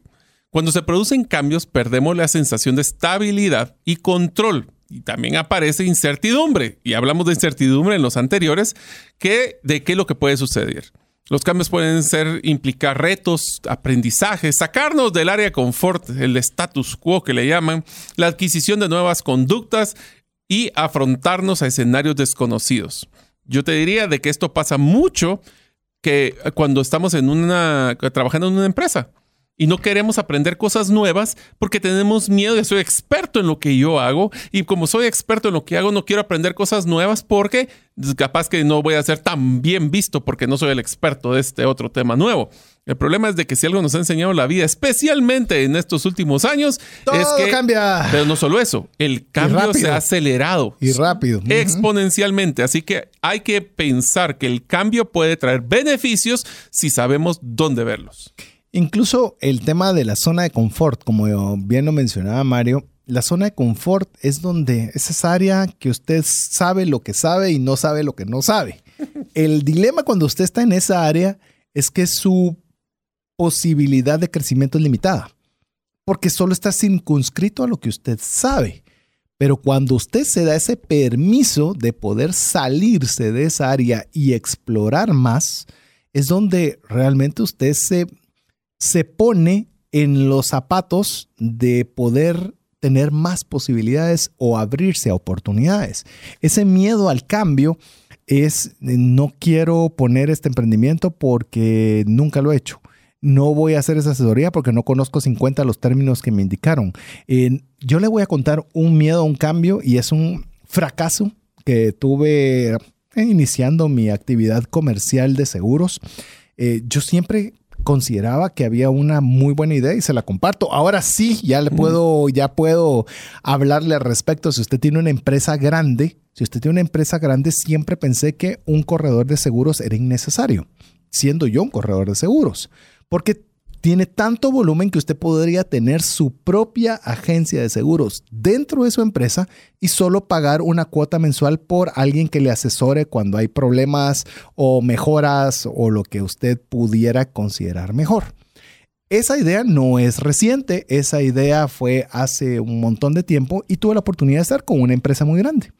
Cuando se producen cambios, perdemos la sensación de estabilidad y control y también aparece incertidumbre. Y hablamos de incertidumbre en los anteriores, que de qué es lo que puede suceder. Los cambios pueden ser implicar retos, aprendizajes, sacarnos del área de confort, el status quo que le llaman, la adquisición de nuevas conductas y afrontarnos a escenarios desconocidos. Yo te diría de que esto pasa mucho que cuando estamos en una trabajando en una empresa y no queremos aprender cosas nuevas porque tenemos miedo. de soy experto en lo que yo hago y como soy experto en lo que hago, no quiero aprender cosas nuevas porque capaz que no voy a ser tan bien visto porque no soy el experto de este otro tema nuevo. El problema es de que si algo nos ha enseñado la vida, especialmente en estos últimos años, es que cambia. Pero no solo eso, el cambio se ha acelerado y rápido, exponencialmente. Así que hay que pensar que el cambio puede traer beneficios si sabemos dónde verlos. Incluso el tema de la zona de confort, como bien lo mencionaba Mario, la zona de confort es donde es esa área que usted sabe lo que sabe y no sabe lo que no sabe. *laughs* El dilema cuando usted está en esa área es que su posibilidad de crecimiento es limitada, porque solo está circunscrito a lo que usted sabe. Pero cuando usted se da ese permiso de poder salirse de esa área y explorar más, es donde realmente usted se se pone en los zapatos de poder tener más posibilidades o abrirse a oportunidades. Ese miedo al cambio es no quiero poner este emprendimiento porque nunca lo he hecho. No voy a hacer esa asesoría porque no conozco 50 los términos que me indicaron. yo le voy a contar un miedo a un cambio y es un fracaso que tuve iniciando mi actividad comercial de seguros. Eh, yo siempre consideraba que había una muy buena idea y se la comparto. Ahora sí, ya le puedo, ya puedo hablarle al respecto. Si usted tiene una empresa grande, si usted tiene una empresa grande, siempre pensé que un corredor de seguros era innecesario, siendo yo un corredor de seguros, porque tiene tanto volumen que usted podría tener su propia agencia de seguros dentro de su empresa y solo pagar una cuota mensual por alguien que le asesore cuando hay problemas o mejoras o lo que usted pudiera considerar mejor. Esa idea no es reciente, esa idea fue hace un montón de tiempo y tuve la oportunidad de estar con una empresa muy grande.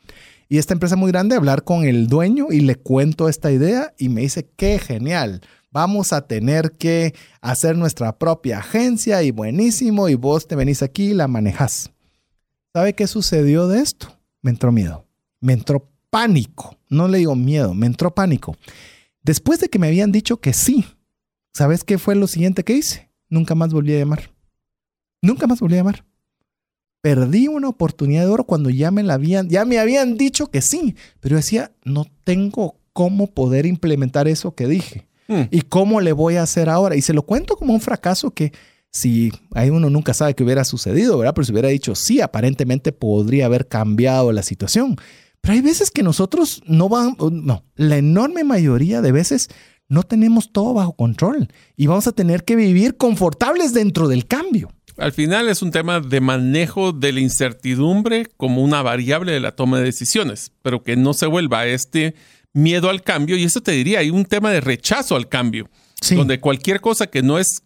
Y esta empresa muy grande, hablar con el dueño y le cuento esta idea y me dice, qué genial vamos a tener que hacer nuestra propia agencia y buenísimo, y vos te venís aquí y la manejas. ¿Sabe qué sucedió de esto? Me entró miedo, me entró pánico, no le digo miedo, me entró pánico. Después de que me habían dicho que sí, ¿sabes qué fue lo siguiente que hice? Nunca más volví a llamar. Nunca más volví a llamar. Perdí una oportunidad de oro cuando ya me la habían, ya me habían dicho que sí, pero decía, no tengo cómo poder implementar eso que dije. Hmm. ¿Y cómo le voy a hacer ahora? Y se lo cuento como un fracaso que si ahí uno nunca sabe qué hubiera sucedido, ¿verdad? Pero si hubiera dicho sí, aparentemente podría haber cambiado la situación. Pero hay veces que nosotros no van, no, la enorme mayoría de veces no tenemos todo bajo control y vamos a tener que vivir confortables dentro del cambio. Al final es un tema de manejo de la incertidumbre como una variable de la toma de decisiones, pero que no se vuelva este miedo al cambio. Y eso te diría, hay un tema de rechazo al cambio, donde cualquier cosa que no es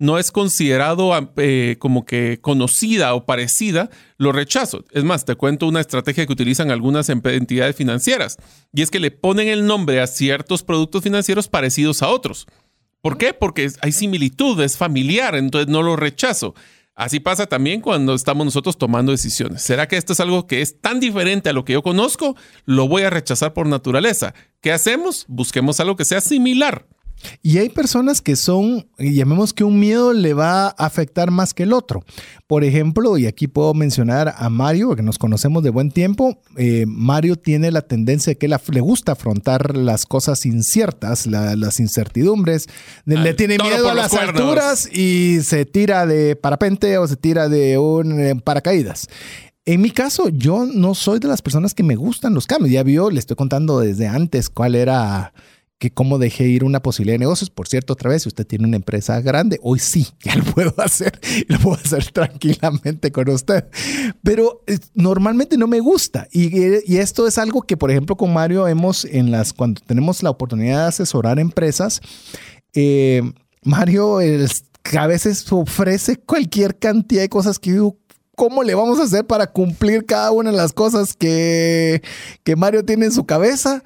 no es considerado eh, como que conocida o parecida, lo rechazo. Es más, te cuento una estrategia que utilizan algunas entidades financieras, y es que le ponen el nombre a ciertos productos financieros parecidos a otros. ¿Por qué? Porque hay similitud, es familiar, entonces no lo rechazo. Así pasa también cuando estamos nosotros tomando decisiones. ¿Será que esto es algo que es tan diferente a lo que yo conozco? Lo voy a rechazar por naturaleza. ¿Qué hacemos? Busquemos algo que sea similar. Y hay personas que son, llamemos que un miedo le va a afectar más que el otro. Por ejemplo, y aquí puedo mencionar a Mario, que nos conocemos de buen tiempo, eh, Mario tiene la tendencia que le gusta afrontar las cosas inciertas, las incertidumbres, le tiene miedo a las alturas y se tira de parapente o se tira de un eh, paracaídas. En mi caso, yo no soy de las personas que me gustan los cambios. Ya vio, le estoy contando desde antes cuál era que cómo dejé ir una posibilidad de negocios. Por cierto, otra vez, si usted tiene una empresa grande, hoy sí, *laughs* ya lo puedo hacer lo puedo hacer *laughs* tranquilamente con usted. Pero eh, normalmente no me gusta. Y, y, esto es algo que, por ejemplo, con Mario hemos, en las, cuando tenemos la oportunidad de asesorar empresas, eh, Mario es, a veces ofrece cualquier cantidad de cosas que ¿cómo le vamos a hacer para cumplir cada una de las cosas que, que Mario tiene en su cabeza?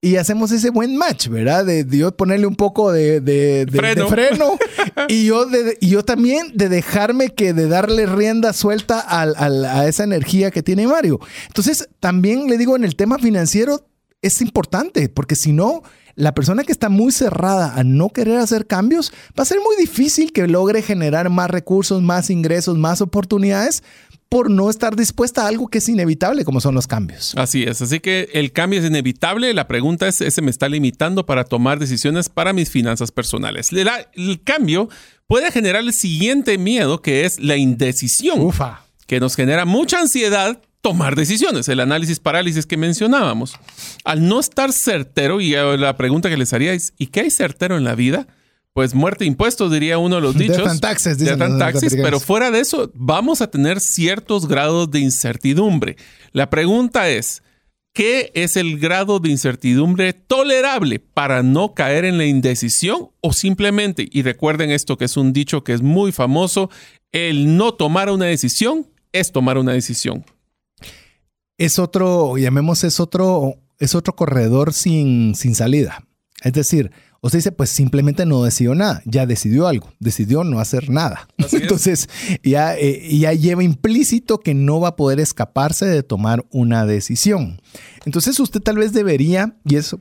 Y hacemos ese buen match, ¿verdad? De, yo ponerle un poco de, freno, *laughs* y, yo y yo también de dejarme que de darle rienda suelta a esa energía que tiene Mario. Entonces, también le digo, en el tema financiero es importante, porque si no, la persona que está muy cerrada a no querer hacer cambios, va a ser muy difícil que logre generar más recursos, más ingresos, más oportunidades, por no estar dispuesta a algo que es inevitable, como son los cambios. Así es, así que el cambio es inevitable. La pregunta es, ¿ese me está limitando para tomar decisiones para mis finanzas personales? el cambio puede generar el siguiente miedo, que es la indecisión, Ufa. que nos genera mucha ansiedad tomar decisiones, el análisis parálisis que mencionábamos. Al no estar certero, y la pregunta que les haría es, ¿y qué hay certero en la vida? Pues muerte impuestos, diría uno de los dichos. Taxes, taxes, pero fuera de eso, vamos a tener ciertos grados de incertidumbre. La pregunta es, ¿qué es el grado de incertidumbre tolerable para no caer en la indecisión o simplemente, y recuerden esto que es un dicho que es muy famoso, el no tomar una decisión es tomar una decisión. Es otro, llamemos, es otro, es otro corredor sin, sin salida. Es decir, Usted dice, pues simplemente no decidió nada, ya decidió algo, decidió no hacer nada. Entonces ya, eh, ya lleva implícito que no va a poder escaparse de tomar una decisión. Entonces usted tal vez debería, y eso,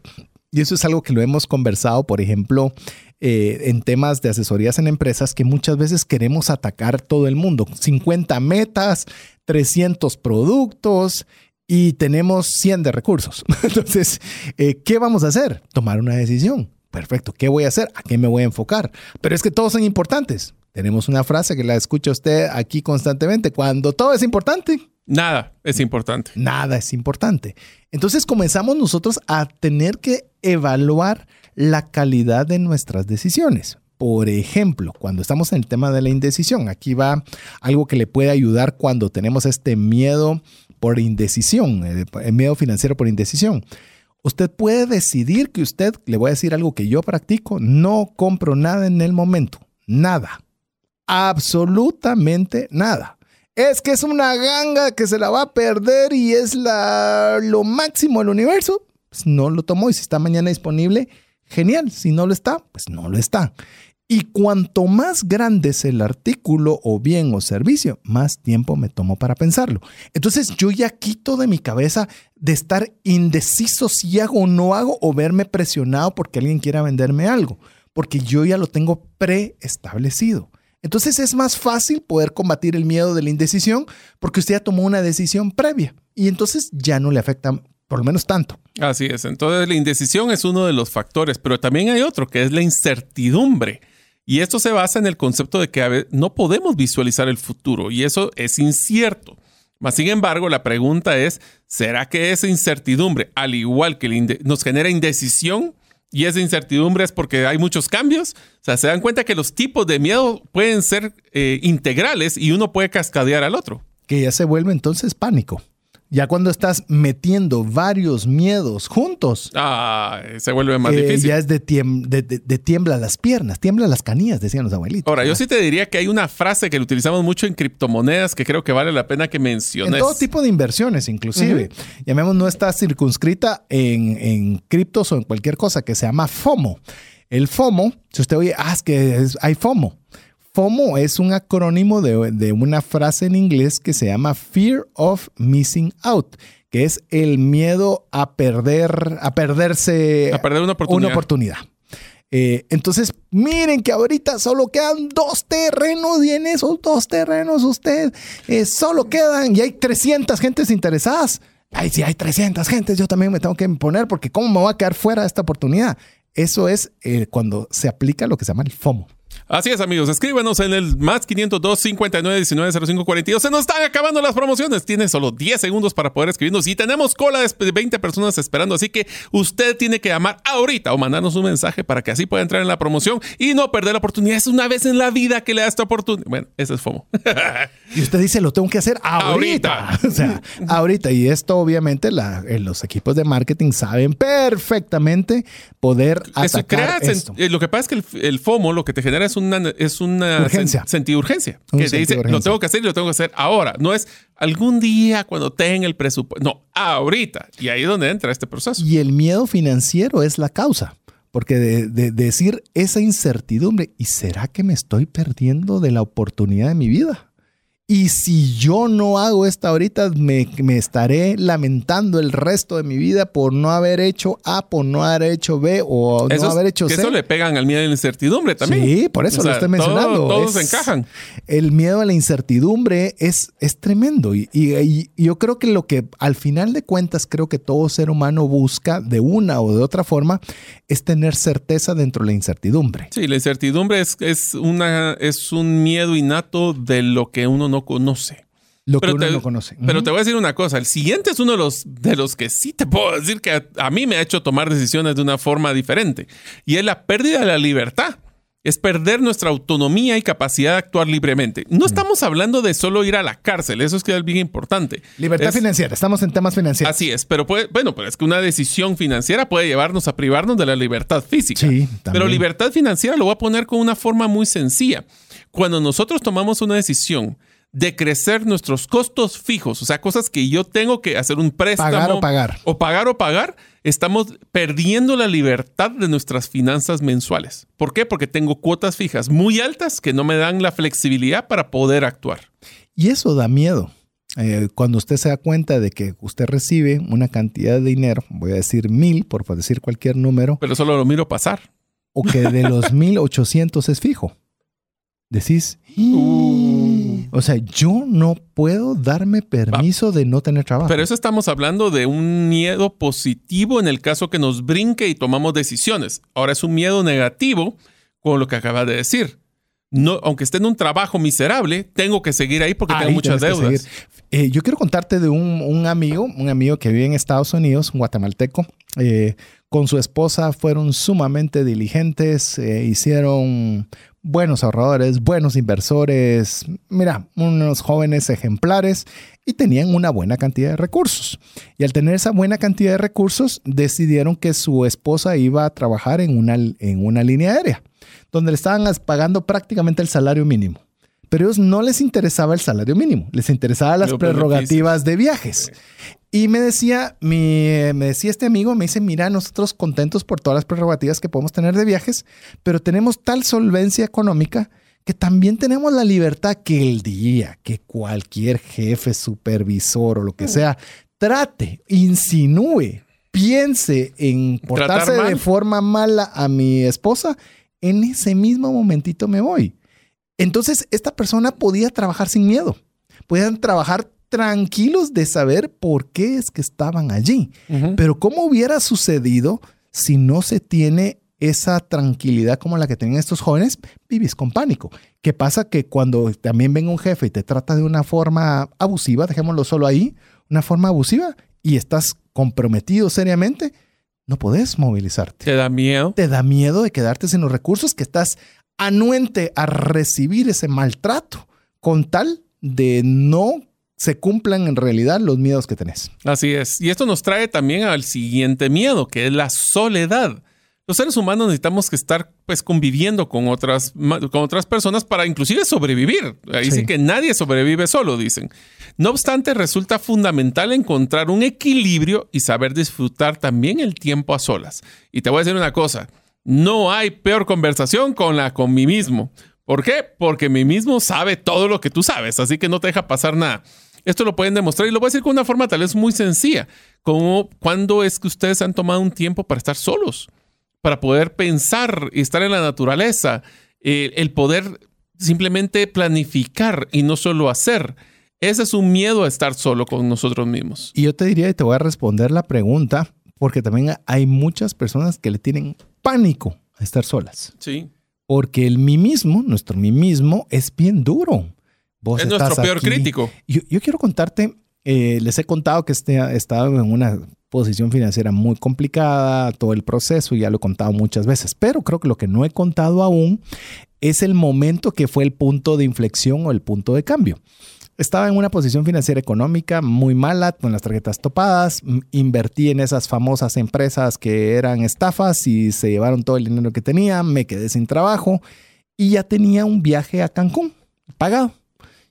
y eso es algo que lo hemos conversado, por ejemplo, eh, en temas de asesorías en empresas, que muchas veces queremos atacar todo el mundo. 50 metas, 300 productos y tenemos 100 de recursos. *laughs* Entonces, eh, ¿qué vamos a hacer? Tomar una decisión Perfecto, ¿qué voy a hacer? ¿A qué me voy a enfocar? Pero es que todos son importantes. Tenemos una frase que la escucha usted aquí constantemente. Cuando todo es importante. Nada es importante. Nada es importante. Entonces comenzamos nosotros a tener que evaluar la calidad de nuestras decisiones. Por ejemplo, cuando estamos en el tema de la indecisión, aquí va algo que le puede ayudar cuando tenemos este miedo por indecisión, el eh, miedo financiero por indecisión. Usted puede decidir que usted, le voy a decir algo que yo practico, no compro nada en el momento. Nada. Absolutamente nada. Es que es una ganga que se la va a perder y es la, lo máximo del universo. Pues no lo tomo y si está mañana disponible, genial. Si no lo está, pues no lo está. Y cuanto más grande es el artículo o bien o servicio, más tiempo me tomo para pensarlo. Entonces yo ya quito de mi cabeza de estar indeciso si hago o no hago o verme presionado porque alguien quiera venderme algo, porque yo ya lo tengo preestablecido. Entonces es más fácil poder combatir el miedo de la indecisión porque usted ya tomó una decisión previa y entonces ya no le afecta por lo menos tanto. Así es, entonces la indecisión es uno de los factores, pero también hay otro que es la incertidumbre Y esto se basa en el concepto de que no podemos visualizar el futuro y eso es incierto. Mas, sin embargo, la pregunta es, ¿será que esa incertidumbre, al igual que nos genera indecisión, y esa incertidumbre es porque hay muchos cambios? O sea, se dan cuenta que los tipos de miedo pueden ser eh, integrales y uno puede cascadear al otro. Que ya se vuelve entonces pánico. Ya cuando estás metiendo varios miedos juntos. Ah, se vuelve más eh, difícil. Ya es de, tiembla las piernas, tiembla las canillas, decían los abuelitos. Ahora, yo sí te diría que hay una frase que utilizamos mucho en criptomonedas que creo que vale la pena que menciones. En todo tipo de inversiones, inclusive. Llamemos, no está circunscrita en, en criptos o en cualquier cosa que se llama FOMO. El FOMO, si usted oye, ah, es que hay FOMO. FOMO es un acrónimo de, una frase en inglés que se llama Fear of Missing Out, que es el miedo a perder, a perderse a perder una oportunidad. Eh, entonces, miren que ahorita solo quedan dos terrenos y en esos dos terrenos usted eh, solo quedan y hay 300 gentes interesadas. Ay, si hay 300 gentes, yo también me tengo que poner porque ¿cómo me voy a quedar fuera de esta oportunidad? Eso es eh, cuando se aplica lo que se llama el FOMO. Así es, amigos. Escríbanos en el más 502 59 19 05 42. Se nos están acabando las promociones. Tiene solo 10 segundos para poder escribirnos y tenemos cola de 20 personas esperando. Así que usted tiene que llamar ahorita o mandarnos un mensaje para que así pueda entrar en la promoción y no perder la oportunidad. Es una vez en la vida que le da esta oportunidad. Bueno, ese es FOMO. *laughs* y usted dice, lo tengo que hacer ahorita. *laughs* o sea, ahorita. Y esto, obviamente, la, los equipos de marketing saben perfectamente poder atacar Eso eh, Lo que pasa es que el FOMO lo que te genera es una, es una urgencia. sentido urgencia. que te dice, lo tengo que hacer y lo tengo que hacer ahora. No es algún día cuando tenga el presupuesto. No, ahorita. Y ahí es donde entra este proceso. Y el miedo financiero es la causa. Porque de, decir esa incertidumbre, ¿y será que me estoy perdiendo de la oportunidad de mi vida? Y si yo no hago esta ahorita, me, estaré lamentando el resto de mi vida por no haber hecho A, por no haber hecho B o no haber hecho C. Que eso le pegan al miedo a la incertidumbre también. Sí, por eso lo estoy mencionando. todos encajan. El miedo a la incertidumbre es, es tremendo. Y, y, yo creo que lo que al final de cuentas creo que todo ser humano busca de una o de otra forma es tener certeza dentro de la incertidumbre. Sí, la incertidumbre es, es, una, es un miedo innato de lo que uno no conoce. Lo pero que uno no conoce. Pero te voy a decir una cosa, el siguiente es uno de los, de los que sí te puedo decir que a, mí me ha hecho tomar decisiones de una forma diferente. Y es la pérdida de la libertad es perder nuestra autonomía y capacidad de actuar libremente. No estamos hablando de solo ir a la cárcel, eso es que es bien importante. Libertad financiera, estamos en temas financieros. Así es, pero puede, bueno, pero es que una decisión financiera puede llevarnos a privarnos de la libertad física. Sí, pero libertad financiera lo voy a poner con una forma muy sencilla. Cuando nosotros tomamos una decisión de crecer nuestros costos fijos, o sea, cosas que yo tengo que hacer un préstamo. Pagar o pagar. O pagar o pagar, estamos perdiendo la libertad de nuestras finanzas mensuales. ¿Por qué? Porque tengo cuotas fijas muy altas que no me dan la flexibilidad para poder actuar. Y eso da miedo. Eh, cuando usted se da cuenta de que usted recibe una cantidad de dinero, voy a decir mil, por decir cualquier número. Pero solo lo miro pasar. O que de los *laughs* mil ochocientos es fijo decís, uh. O sea, yo no puedo darme permiso de no tener trabajo. Pero eso estamos hablando de un miedo positivo en el caso que nos brinque y tomamos decisiones. Ahora es un miedo negativo con lo que acaba de decir. No, aunque esté en un trabajo miserable, tengo que seguir ahí porque tengo muchas deudas. Eh, yo quiero contarte de un, amigo, un amigo que vive en Estados Unidos, un guatemalteco. Eh, con su esposa fueron sumamente diligentes, eh, hicieron buenos ahorradores, buenos inversores, mira, unos jóvenes ejemplares y tenían una buena cantidad de recursos. Y al tener esa buena cantidad de recursos, decidieron que su esposa iba a trabajar en una, en una línea aérea, donde le estaban pagando prácticamente el salario mínimo. Pero a ellos no les interesaba el salario mínimo, les interesaban las prerrogativas de viajes. Y me decía, mi, me decía este amigo, me dice, mira, nosotros contentos por todas las prerrogativas que podemos tener de viajes, pero tenemos tal solvencia económica que también tenemos la libertad que el día que cualquier jefe, supervisor o lo que mm. sea trate, insinúe, piense en portarse de forma mala a mi esposa, en ese mismo momentito me voy. Entonces, esta persona podía trabajar sin miedo. Podían trabajar tranquilos de saber por qué es que estaban allí. Pero ¿cómo hubiera sucedido si no se tiene esa tranquilidad como la que tenían estos jóvenes, vivís con pánico. ¿Qué pasa? Que cuando también venga un jefe y te trata de una forma abusiva, dejémoslo solo ahí, una forma abusiva, y estás comprometido seriamente, no podés movilizarte. ¿Te da miedo? Te da miedo de quedarte sin los recursos que estás anuente a recibir ese maltrato con tal de no se cumplan en realidad los miedos que tenés. Así es. Y esto nos trae también al siguiente miedo, que es la soledad. Los seres humanos necesitamos que estar pues conviviendo con otras, con otras personas para inclusive sobrevivir. Ahí sí. que nadie sobrevive solo, dicen. No obstante, resulta fundamental encontrar un equilibrio y saber disfrutar también el tiempo a solas. Y te voy a decir una cosa, no hay peor conversación con la con mí mismo. ¿Por qué? Porque mí mismo sabe todo lo que tú sabes, así que no te deja pasar nada. Esto lo pueden demostrar y lo voy a decir con una forma tal vez muy sencilla, como cuando es que ustedes han tomado un tiempo para estar solos, para poder pensar y estar en la naturaleza, el poder simplemente planificar y no solo hacer. Ese es un miedo a estar solo con nosotros mismos. Y yo te diría, y te voy a responder la pregunta, porque también hay muchas personas que le tienen pánico a estar solas. Sí. Porque el mí mismo, nuestro mí mismo, es bien duro. Vos es nuestro peor crítico. Yo, yo, quiero contarte, eh, les he contado que este, he estado en una posición financiera muy complicada, todo el proceso, ya lo he contado muchas veces, pero creo que lo que no he contado aún es el momento que fue el punto de inflexión o el punto de cambio. Estaba en una posición financiera económica muy mala, con las tarjetas topadas. Invertí en esas famosas empresas que eran estafas y se llevaron todo el dinero que tenía. Me quedé sin trabajo y ya tenía un viaje a Cancún pagado.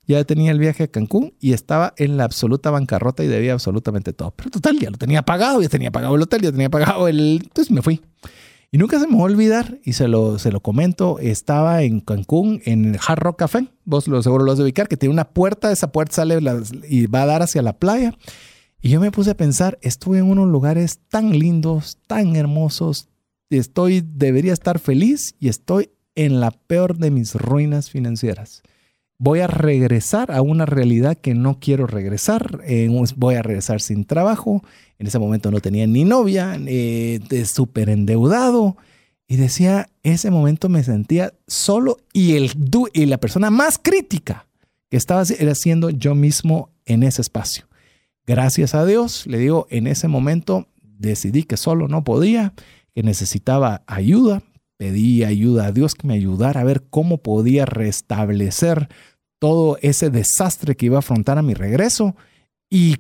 Ya tenía el viaje a Cancún y estaba en la absoluta bancarrota y debía absolutamente todo. Pero total, ya lo tenía pagado, ya tenía pagado el hotel, ya tenía pagado el... Entonces me fui. Y nunca se me va a olvidar, y se lo, se lo comento, estaba en Cancún, en el Hard Café, vos lo seguro lo has de ubicar, que tiene una puerta, esa puerta sale y va a dar hacia la playa. Y yo me puse a pensar, estuve en unos lugares tan lindos, tan hermosos, estoy, debería estar feliz y estoy en la peor de mis ruinas financieras voy a regresar a una realidad que no quiero regresar, eh, voy a regresar sin trabajo, en ese momento no tenía ni novia, eh, súper endeudado, y decía, ese momento me sentía solo y, el, y la persona más crítica que estaba era siendo yo mismo en ese espacio. Gracias a Dios, le digo, en ese momento decidí que solo no podía, que necesitaba ayuda, pedí ayuda a Dios que me ayudara a ver cómo podía restablecer todo ese desastre que iba a afrontar a mi regreso. Y,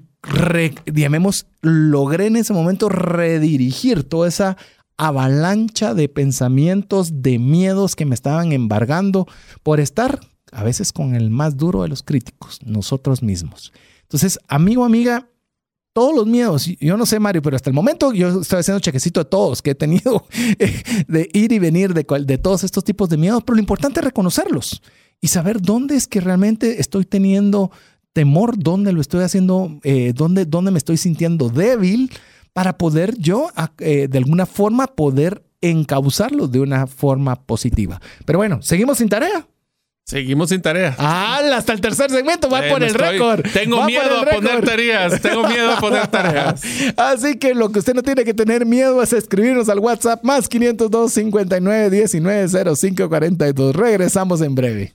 llamemos, logré en ese momento redirigir toda esa avalancha de pensamientos, de miedos que me estaban embargando por estar a veces con el más duro de los críticos, nosotros mismos. Entonces, amigo, amiga, todos los miedos. Yo no sé, Mario, pero hasta el momento yo estoy haciendo chequecito de todos que he tenido, *laughs* de ir y venir de, de todos estos tipos de miedos, pero lo importante es reconocerlos y saber dónde es que realmente estoy teniendo temor, dónde lo estoy haciendo, eh, dónde, dónde me estoy sintiendo débil para poder yo, eh, de alguna forma, poder encauzarlo de una forma positiva. Pero bueno, seguimos sin tarea. Seguimos sin tarea. Ah, hasta el tercer segmento va por el récord. Tengo miedo a poner tareas. Tengo miedo a poner tareas. *laughs* Así que lo que usted no tiene que tener miedo es escribirnos al WhatsApp más 502 59 19 05 42. Regresamos en breve.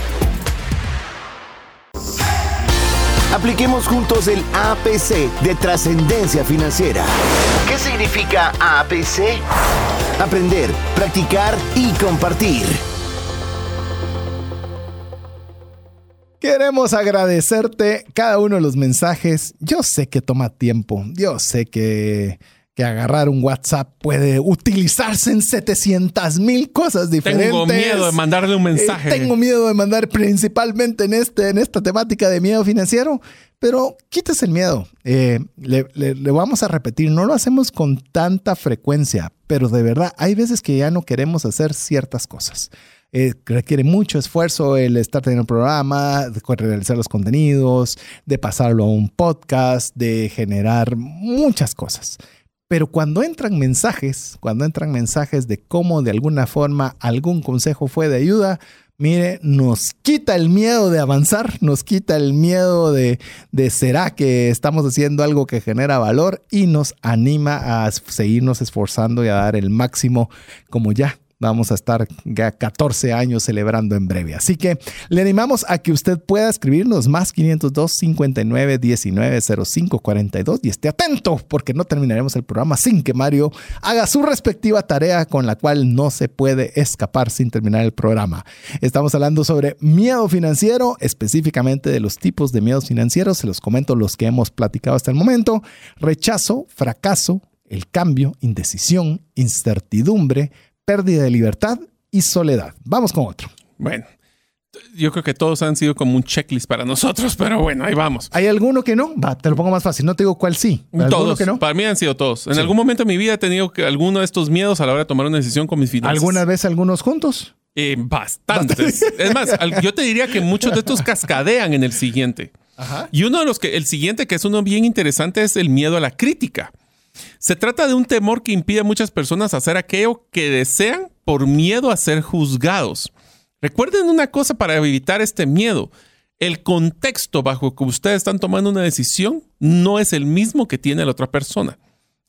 Apliquemos juntos el APC de trascendencia financiera. ¿Qué significa APC? Aprender, practicar y compartir. Queremos agradecerte cada uno de los mensajes. Yo sé que toma tiempo. Yo sé que, que agarrar un WhatsApp puede utilizarse en 700 mil cosas diferentes. Tengo miedo de mandarle un mensaje. Eh, tengo miedo de mandar principalmente en, este, en esta temática de miedo financiero. Pero quítese el miedo. Eh, le, le, le, vamos a repetir, no lo hacemos con tanta frecuencia, pero de verdad hay veces que ya no queremos hacer ciertas cosas. Eh, requiere mucho esfuerzo el estar teniendo un programa, de realizar los contenidos, de pasarlo a un podcast, de generar muchas cosas. Pero cuando entran mensajes, cuando entran mensajes de cómo de alguna forma algún consejo fue de ayuda, mire, nos quita el miedo de avanzar, nos quita el miedo de, de será que estamos haciendo algo que genera valor y nos anima a seguirnos esforzando y a dar el máximo como ya vamos a estar ya 14 años celebrando en breve. Así que le animamos a que usted pueda escribirnos más 502 59 19 05 42 y esté atento porque no terminaremos el programa sin que Mario haga su respectiva tarea con la cual no se puede escapar sin terminar el programa. Estamos hablando sobre miedo financiero, específicamente de los tipos de miedos financieros. Se los comento los que hemos platicado hasta el momento. Rechazo, fracaso, el cambio, indecisión, incertidumbre, pérdida de libertad y soledad. Vamos con otro. Bueno, yo creo que todos han sido como un checklist para nosotros, pero bueno, ahí vamos. ¿Hay alguno que no? Va, te lo pongo más fácil. No te digo cuál sí. Todos. Que no? Para mí han sido todos. En sí. algún momento de mi vida he tenido que, alguno de estos miedos a la hora de tomar una decisión con mis finanzas. ¿Alguna vez algunos juntos? Eh, bastantes. es más, yo te diría que muchos de estos cascadean en el siguiente. Ajá. Y uno de los que, el siguiente, que es uno bien interesante, es el miedo a la crítica. Se trata de un temor que impide a muchas personas hacer aquello que desean por miedo a ser juzgados. Recuerden una cosa para evitar este miedo. El contexto bajo que ustedes están tomando una decisión no es el mismo que tiene la otra persona.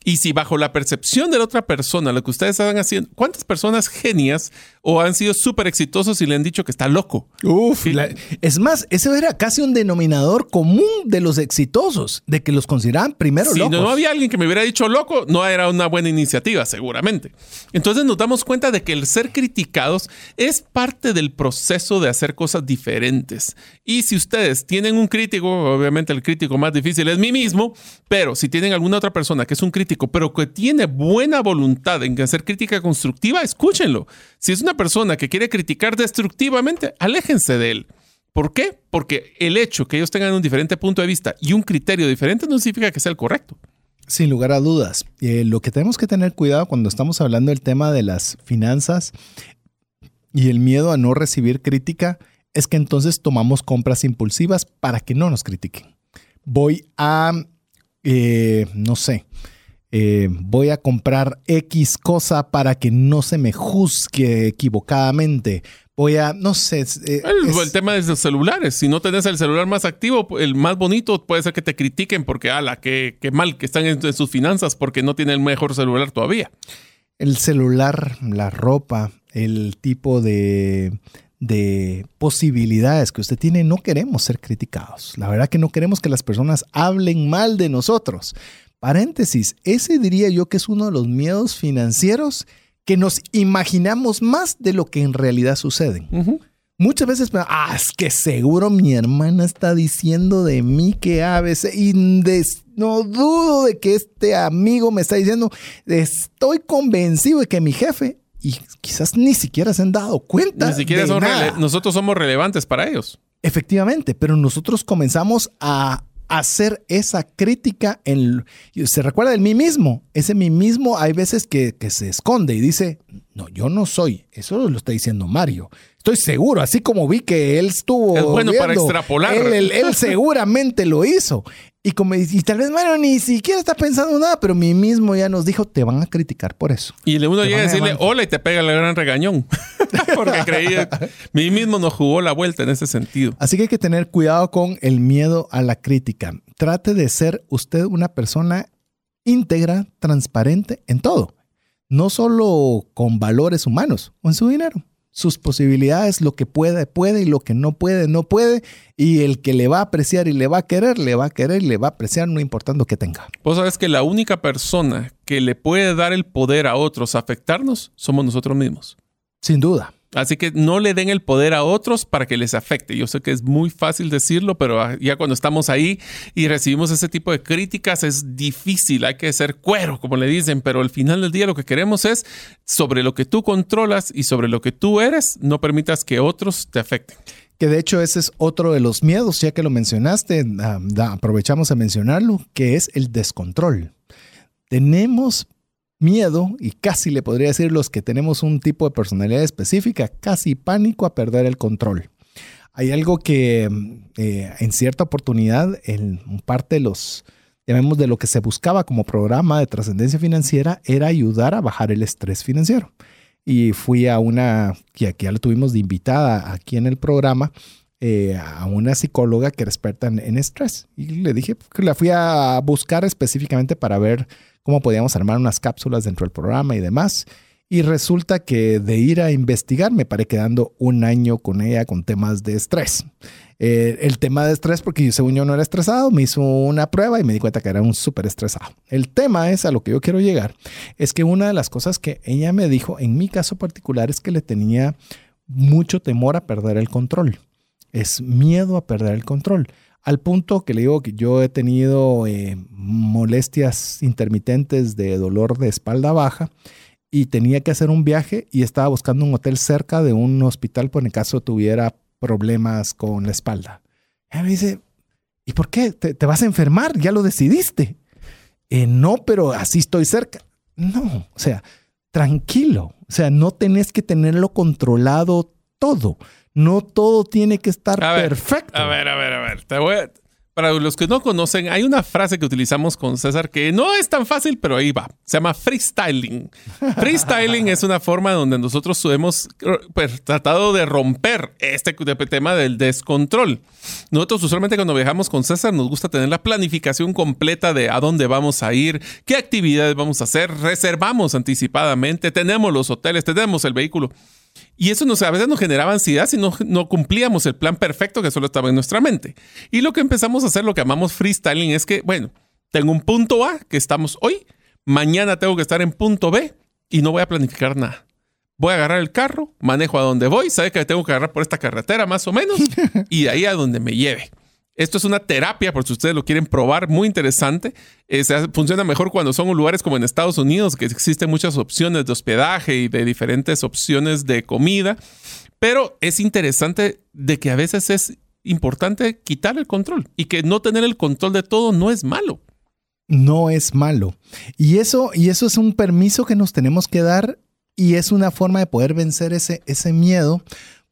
Y si bajo la percepción de la otra persona, lo que ustedes están haciendo, ¿cuántas personas genias o han sido súper exitosos y le han dicho que está loco? Uf, la, es más, ese era casi un denominador común de los exitosos, de que los consideraban primero si locos. Si no había alguien que me hubiera dicho loco, no era una buena iniciativa, seguramente. Entonces nos damos cuenta de que el ser criticados es parte del proceso de hacer cosas diferentes. Y si ustedes tienen un crítico, obviamente el crítico más difícil es mí mismo, pero si tienen alguna otra persona que es un crítico, pero que tiene buena voluntad en hacer crítica constructiva, escúchenlo. Si es una persona que quiere criticar destructivamente, aléjense de él. ¿Por qué? Porque el hecho que ellos tengan un diferente punto de vista y un criterio diferente no significa que sea el correcto. Sin lugar a dudas. Eh, lo que tenemos que tener cuidado cuando estamos hablando del tema de las finanzas y el miedo a no recibir crítica es que entonces tomamos compras impulsivas para que no nos critiquen. Voy a, eh, no sé, eh, voy a comprar X cosa para que no se me juzgue equivocadamente. Voy a, no sé. Eh, el, es... el, tema de los celulares. Si no tenés el celular más activo, el más bonito, puede ser que te critiquen porque, ala, qué, qué mal que están en, en sus finanzas porque no tienen el mejor celular todavía. El celular, la ropa, el tipo de, de posibilidades que usted tiene, no queremos ser criticados. La verdad que no queremos que las personas hablen mal de nosotros. Paréntesis, ese diría yo que es uno de los miedos financieros que nos imaginamos más de lo que en realidad suceden. Uh -huh. Muchas veces, ah, es que seguro mi hermana está diciendo de mí que ABC y no dudo de que este amigo me está diciendo, estoy convencido de que mi jefe y quizás ni siquiera se han dado cuenta. Ni siquiera son nosotros somos relevantes para ellos. Efectivamente, pero nosotros comenzamos a hacer esa crítica en se recuerda del mí mismo. Ese mí mismo hay veces que, que, se esconde y dice no yo no soy eso lo está diciendo Mario. Estoy seguro así como vi que él estuvo es bueno viendo, para extrapolar. él, él, él seguramente lo hizo. Y como y tal vez Mario ni siquiera está pensando nada pero mí mismo ya nos dijo te van a criticar por eso y le uno te llega a decirle hola y te pega el gran regañón. *laughs* *laughs* Porque creía mí mismo nos jugó la vuelta en ese sentido. Así que hay que tener cuidado con el miedo a la crítica. Trate de ser usted una persona íntegra, transparente en todo. No solo con valores humanos o en su dinero. Sus posibilidades, lo que puede, puede y lo que no puede, no puede. Y el que le va a apreciar y le va a querer, le va a querer y le va a apreciar, no importando que tenga. Vos sabes que la única persona que le puede dar el poder a otros, afectarnos, somos nosotros mismos. Sin duda. Así que no le den el poder a otros para que les afecte. Yo sé que es muy fácil decirlo, pero ya cuando estamos ahí y recibimos ese tipo de críticas es difícil. Hay que ser cuero, como le dicen, pero al final del día lo que queremos es sobre lo que tú controlas y sobre lo que tú eres, no permitas que otros te afecten. Que de hecho ese es otro de los miedos, ya que lo mencionaste, ah, aprovechamos a mencionarlo, que es el descontrol. Tenemos miedo, y casi le podría decir los que tenemos un tipo de personalidad específica, casi pánico a perder el control. Hay algo que eh, en cierta oportunidad, en parte de los, llamemos de lo que se buscaba como programa de trascendencia financiera, era ayudar a bajar el estrés financiero. Y fui a una, que aquí ya la tuvimos de invitada aquí en el programa, eh, a una psicóloga que experta en, en, estrés. Y le dije que la fui a buscar específicamente para ver cómo podíamos armar unas cápsulas dentro del programa y demás. Y resulta que de ir a investigar me paré quedando un año con ella con temas de estrés. Eh, el tema de estrés, porque yo, según yo no era estresado, me hizo una prueba y me di cuenta que era un súper estresado. El tema es a lo que yo quiero llegar, es que una de las cosas que ella me dijo, en mi caso particular, es que le tenía mucho temor a perder el control. Es miedo a perder el control al punto que le digo que yo he tenido eh, molestias intermitentes de dolor de espalda baja y tenía que hacer un viaje y estaba buscando un hotel cerca de un hospital por en caso tuviera problemas con la espalda. Y me dice, ¿y por qué? ¿Te, vas a enfermar? Ya lo decidiste. Eh, no, pero así estoy cerca. No, o sea, tranquilo. O sea, no tenés que tenerlo controlado todo. No todo tiene que estar perfecto. A ver, a ver, a ver. Te voy para los que no conocen, hay una frase que utilizamos con César que no es tan fácil, pero ahí va. Se llama freestyling. *laughs* Freestyling es una forma donde nosotros hemos pues, tratado de romper este tema del descontrol. Nosotros usualmente cuando viajamos con César nos gusta tener la planificación completa de a dónde vamos a ir, qué actividades vamos a hacer, reservamos anticipadamente, tenemos los hoteles, tenemos el vehículo. Y eso nos, a veces nos generaba ansiedad si no, no cumplíamos el plan perfecto que solo estaba en nuestra mente. Y lo que empezamos a hacer, lo que llamamos freestyling, es que, bueno, tengo un punto A que estamos hoy, mañana tengo que estar en punto B y no voy a planificar nada. Voy a agarrar el carro, manejo a donde voy, sabe que tengo que agarrar por esta carretera más o menos *laughs* y de ahí a donde me lleve. Esto es una terapia, por si ustedes lo quieren probar, muy interesante. Eh, funciona mejor cuando son lugares como en Estados Unidos, que existen muchas opciones de hospedaje y de diferentes opciones de comida. Pero es interesante de que a veces es importante quitar el control y que no tener el control de todo no es malo. No es malo. Y eso, y eso es un permiso que nos tenemos que dar y es una forma de poder vencer ese, ese miedo,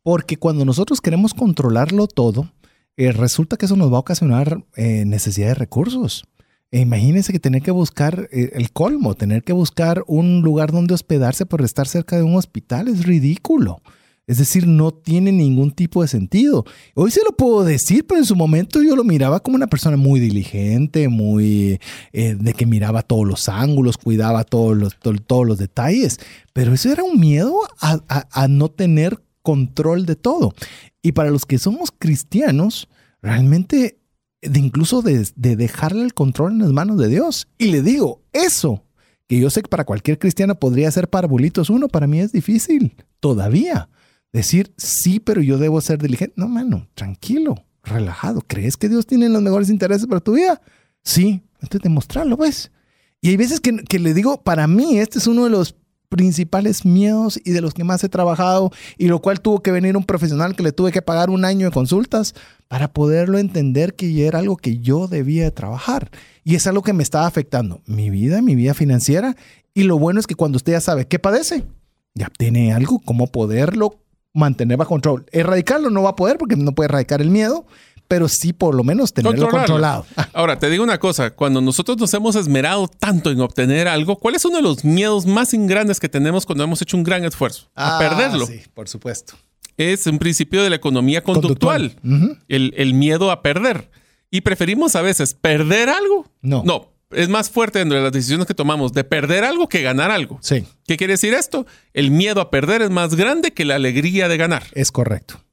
porque cuando nosotros queremos controlarlo todo, eh, resulta que eso nos va a ocasionar eh, necesidad de recursos. E imagínense que tener que buscar eh, el colmo, tener que buscar un lugar donde hospedarse por estar cerca de un hospital es ridículo. Es decir, no tiene ningún tipo de sentido. Hoy se lo puedo decir, pero en su momento yo lo miraba como una persona muy diligente, muy de que miraba todos los ángulos, cuidaba todos los, todos los detalles. Pero eso era un miedo a no tener control de todo. Y para los que somos cristianos, realmente de incluso de, dejarle el control en las manos de Dios. Y le digo, eso, que yo sé que para cualquier cristiano podría ser para bolitos uno, para mí es difícil todavía. Decir, sí, pero yo debo ser diligente. No, mano, tranquilo, relajado. ¿Crees que Dios tiene los mejores intereses para tu vida? Sí, entonces demostrarlo, pues. Y hay veces que, que le digo, para mí este es uno de los principales miedos y de los que más he trabajado y lo cual tuvo que venir un profesional que le tuve que pagar un año de consultas para poderlo entender que era algo que yo debía trabajar y es algo que me estaba afectando mi vida, mi vida financiera y lo bueno es que cuando usted ya sabe qué padece, ya tiene algo como poderlo mantener bajo control. Erradicarlo no va a poder porque no puede erradicar el miedo, pero sí por lo menos tenerlo controlado. *laughs* Ahora, te digo una cosa, cuando nosotros nos hemos esmerado tanto en obtener algo, ¿cuál es uno de los miedos más grandes que tenemos cuando hemos hecho un gran esfuerzo? a ah, perderlo. Sí, por supuesto. Es un principio de la economía conductual, el, el, miedo a perder. Y preferimos a veces perder algo. No. No, es más fuerte dentro de las decisiones que tomamos de perder algo que ganar algo. Sí. ¿Qué quiere decir esto? El miedo a perder es más grande que la alegría de ganar. Es correcto.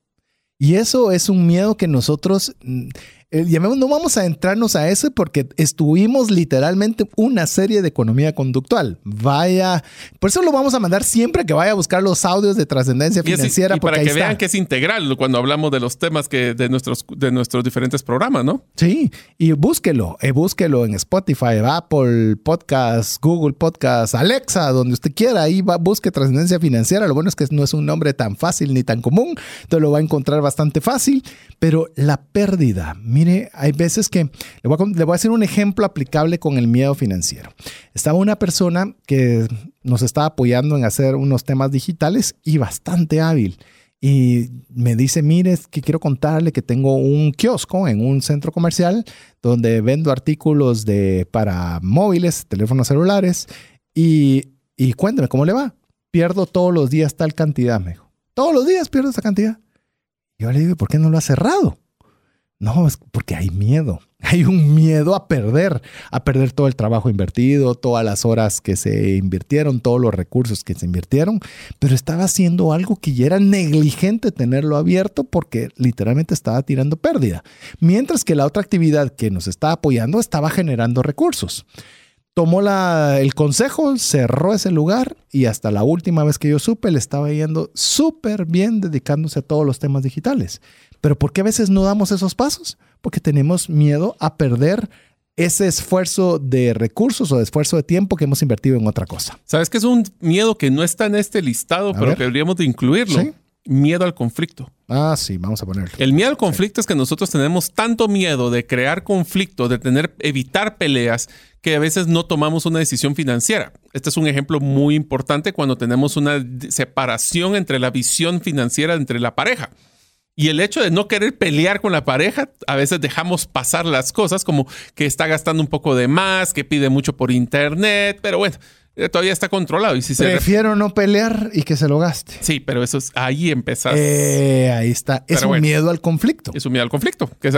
Y eso es un miedo que nosotros, mm, no vamos a entrarnos a eso porque estuvimos literalmente una serie de economía conductual. Vaya, por eso lo vamos a mandar siempre que vaya a buscar los audios de trascendencia financiera. Y, para que vean que es integral cuando hablamos de los temas que de nuestros, de nuestros diferentes programas, ¿no? Sí, y búsquelo, eh, búsquelo en Spotify, Apple Podcast, Google Podcast, Alexa, donde usted quiera, ahí va, busque trascendencia financiera. Lo bueno es que no es un nombre tan fácil ni tan común, entonces lo va a encontrar bastante fácil, pero la pérdida, mire, hay veces que, le voy, a, le hacer un ejemplo aplicable con el miedo financiero. Estaba una persona que nos estaba apoyando en hacer unos temas digitales y bastante hábil. Y me dice, mire, es que quiero contarle que tengo un kiosco en un centro comercial donde vendo artículos de, para móviles, teléfonos celulares. Y, y cuénteme, ¿cómo le va? Pierdo todos los días tal cantidad, me dijo. Todos los días pierdo esa cantidad. Yo le digo, ¿por qué no lo ha cerrado? No, es porque hay miedo. *laughs* Hay un miedo a perder, a perder todo el trabajo invertido, todas las horas que se invirtieron, todos los recursos que se invirtieron, pero estaba haciendo algo que ya era negligente tenerlo abierto porque literalmente estaba tirando pérdida. Mientras que la otra actividad que nos estaba apoyando estaba generando recursos. Tomó la, el consejo, cerró ese lugar y hasta la última vez que yo supe le estaba yendo súper bien dedicándose a todos los temas digitales. Pero ¿por qué a veces no damos esos pasos? Porque tenemos miedo a perder ese esfuerzo de recursos o de esfuerzo de tiempo que hemos invertido en otra cosa. ¿Sabes que es un miedo que no está en este listado, pero que deberíamos de incluirlo? Miedo al conflicto. Ah, sí, vamos a ponerlo. El miedo al conflicto es que nosotros tenemos tanto miedo de crear conflicto, de tener, evitar peleas, que a veces no tomamos una decisión financiera. Este es un ejemplo muy importante cuando tenemos una separación entre la visión financiera entre la pareja. Y el hecho de no querer pelear con la pareja, a veces dejamos pasar las cosas como que está gastando un poco de más, que pide mucho por internet, pero bueno, eh, todavía está controlado. Y si Prefiero no pelear y que se lo gaste. Sí, pero eso es ahí empezar. Eh, ahí está. Es un miedo al conflicto. Es un miedo al conflicto. Que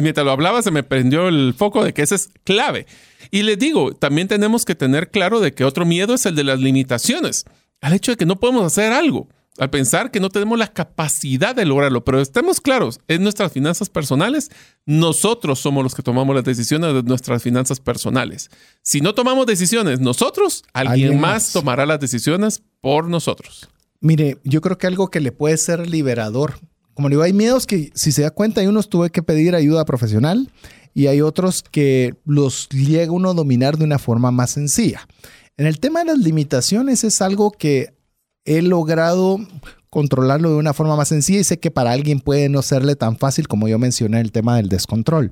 mientras lo hablaba, se me prendió el foco de que ese es clave. Y les digo, también tenemos que tener claro de que otro miedo es el de las limitaciones. Al hecho de que no podemos hacer algo al pensar que no tenemos la capacidad de lograrlo. Pero estemos claros, en nuestras finanzas personales, nosotros somos los que tomamos las decisiones de nuestras finanzas personales. Si no tomamos decisiones nosotros, alguien, más, tomará las decisiones por nosotros. Mire, yo creo que algo que le puede ser liberador, como digo, hay miedos que si se da cuenta, hay unos tuve que pedir ayuda profesional y hay otros que los llega uno a dominar de una forma más sencilla. En el tema de las limitaciones es algo que he logrado controlarlo de una forma más sencilla y sé que para alguien puede no serle tan fácil como yo mencioné el tema del descontrol.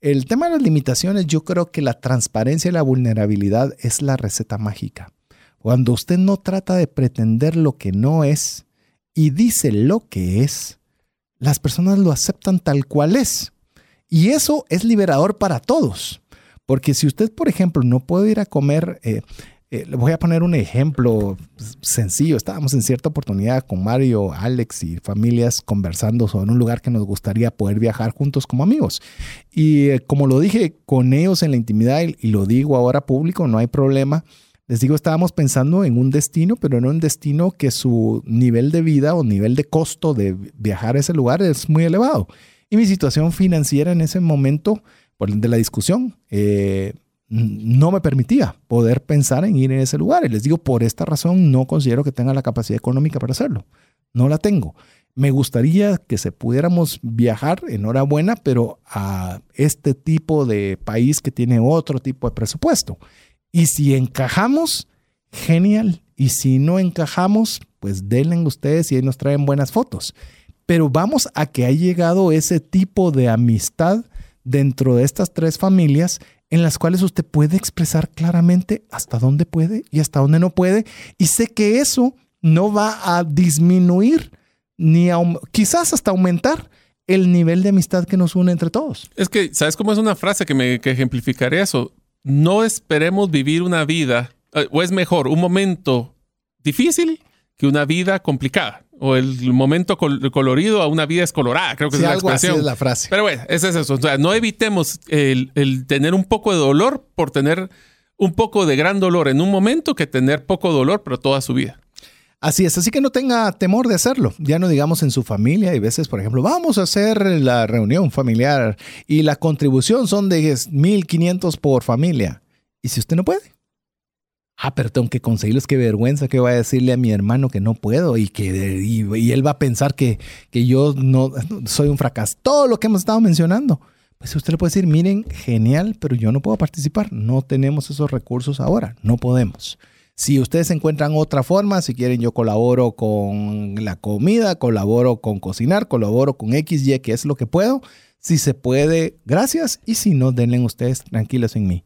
El tema de las limitaciones, yo creo que la transparencia y la vulnerabilidad es la receta mágica. Cuando usted no trata de pretender lo que no es y dice lo que es, las personas lo aceptan tal cual es. Y eso es liberador para todos. Porque si usted, por ejemplo, no puede ir a comer eh, eh, le voy a poner un ejemplo sencillo. Estábamos en cierta oportunidad con Mario, Alex y familias conversando sobre un lugar que nos gustaría poder viajar juntos como amigos. Y eh, como lo dije con ellos en la intimidad y, lo digo ahora público, no hay problema. Les digo, estábamos pensando en un destino, pero no un destino que su nivel de vida o nivel de costo de viajar a ese lugar es muy elevado. Y mi situación financiera en ese momento, por de la discusión, eh, no me permitía poder pensar en ir en ese lugar. Y les digo, por esta razón no considero que tenga la capacidad económica para hacerlo. No la tengo. Me gustaría que se pudiéramos viajar, enhorabuena, pero a este tipo de país que tiene otro tipo de presupuesto. Y si encajamos, genial. Y si no encajamos, pues denle ustedes y ahí nos traen buenas fotos. Pero vamos a que ha llegado ese tipo de amistad dentro de estas tres familias en las cuales usted puede expresar claramente hasta dónde puede y hasta dónde no puede. Y sé que eso no va a disminuir ni quizás hasta aumentar el nivel de amistad que nos une entre todos. Es que, ¿sabes cómo es una frase que me ejemplificaría eso? No esperemos vivir una vida, eh, o es mejor, un momento difícil que una vida complicada o el momento colorido a una vida descolorada, creo que es la expresión. es la frase. Pero bueno, ese es eso. O sea, no evitemos el, tener un poco de dolor por tener un poco de gran dolor en un momento que tener poco dolor, pero toda su vida. Así es, así que no tenga temor de hacerlo. Ya no digamos en su familia, hay veces, por ejemplo, vamos a hacer la reunión familiar y la contribución son de 1.500 por familia. ¿Y si usted no puede? Ah, pero tengo que conseguirlos, qué vergüenza que voy a decirle a mi hermano que no puedo y que y, él va a pensar que, que yo no soy un fracaso. Todo lo que hemos estado mencionando. Pues usted le puede decir, miren, genial, pero yo no puedo participar. No tenemos esos recursos ahora, no podemos. Si ustedes encuentran otra forma, si quieren yo colaboro con la comida, colaboro con cocinar, colaboro con X, Y, que es lo que puedo. Si se puede, gracias. Y si no, denle ustedes tranquilos en mí.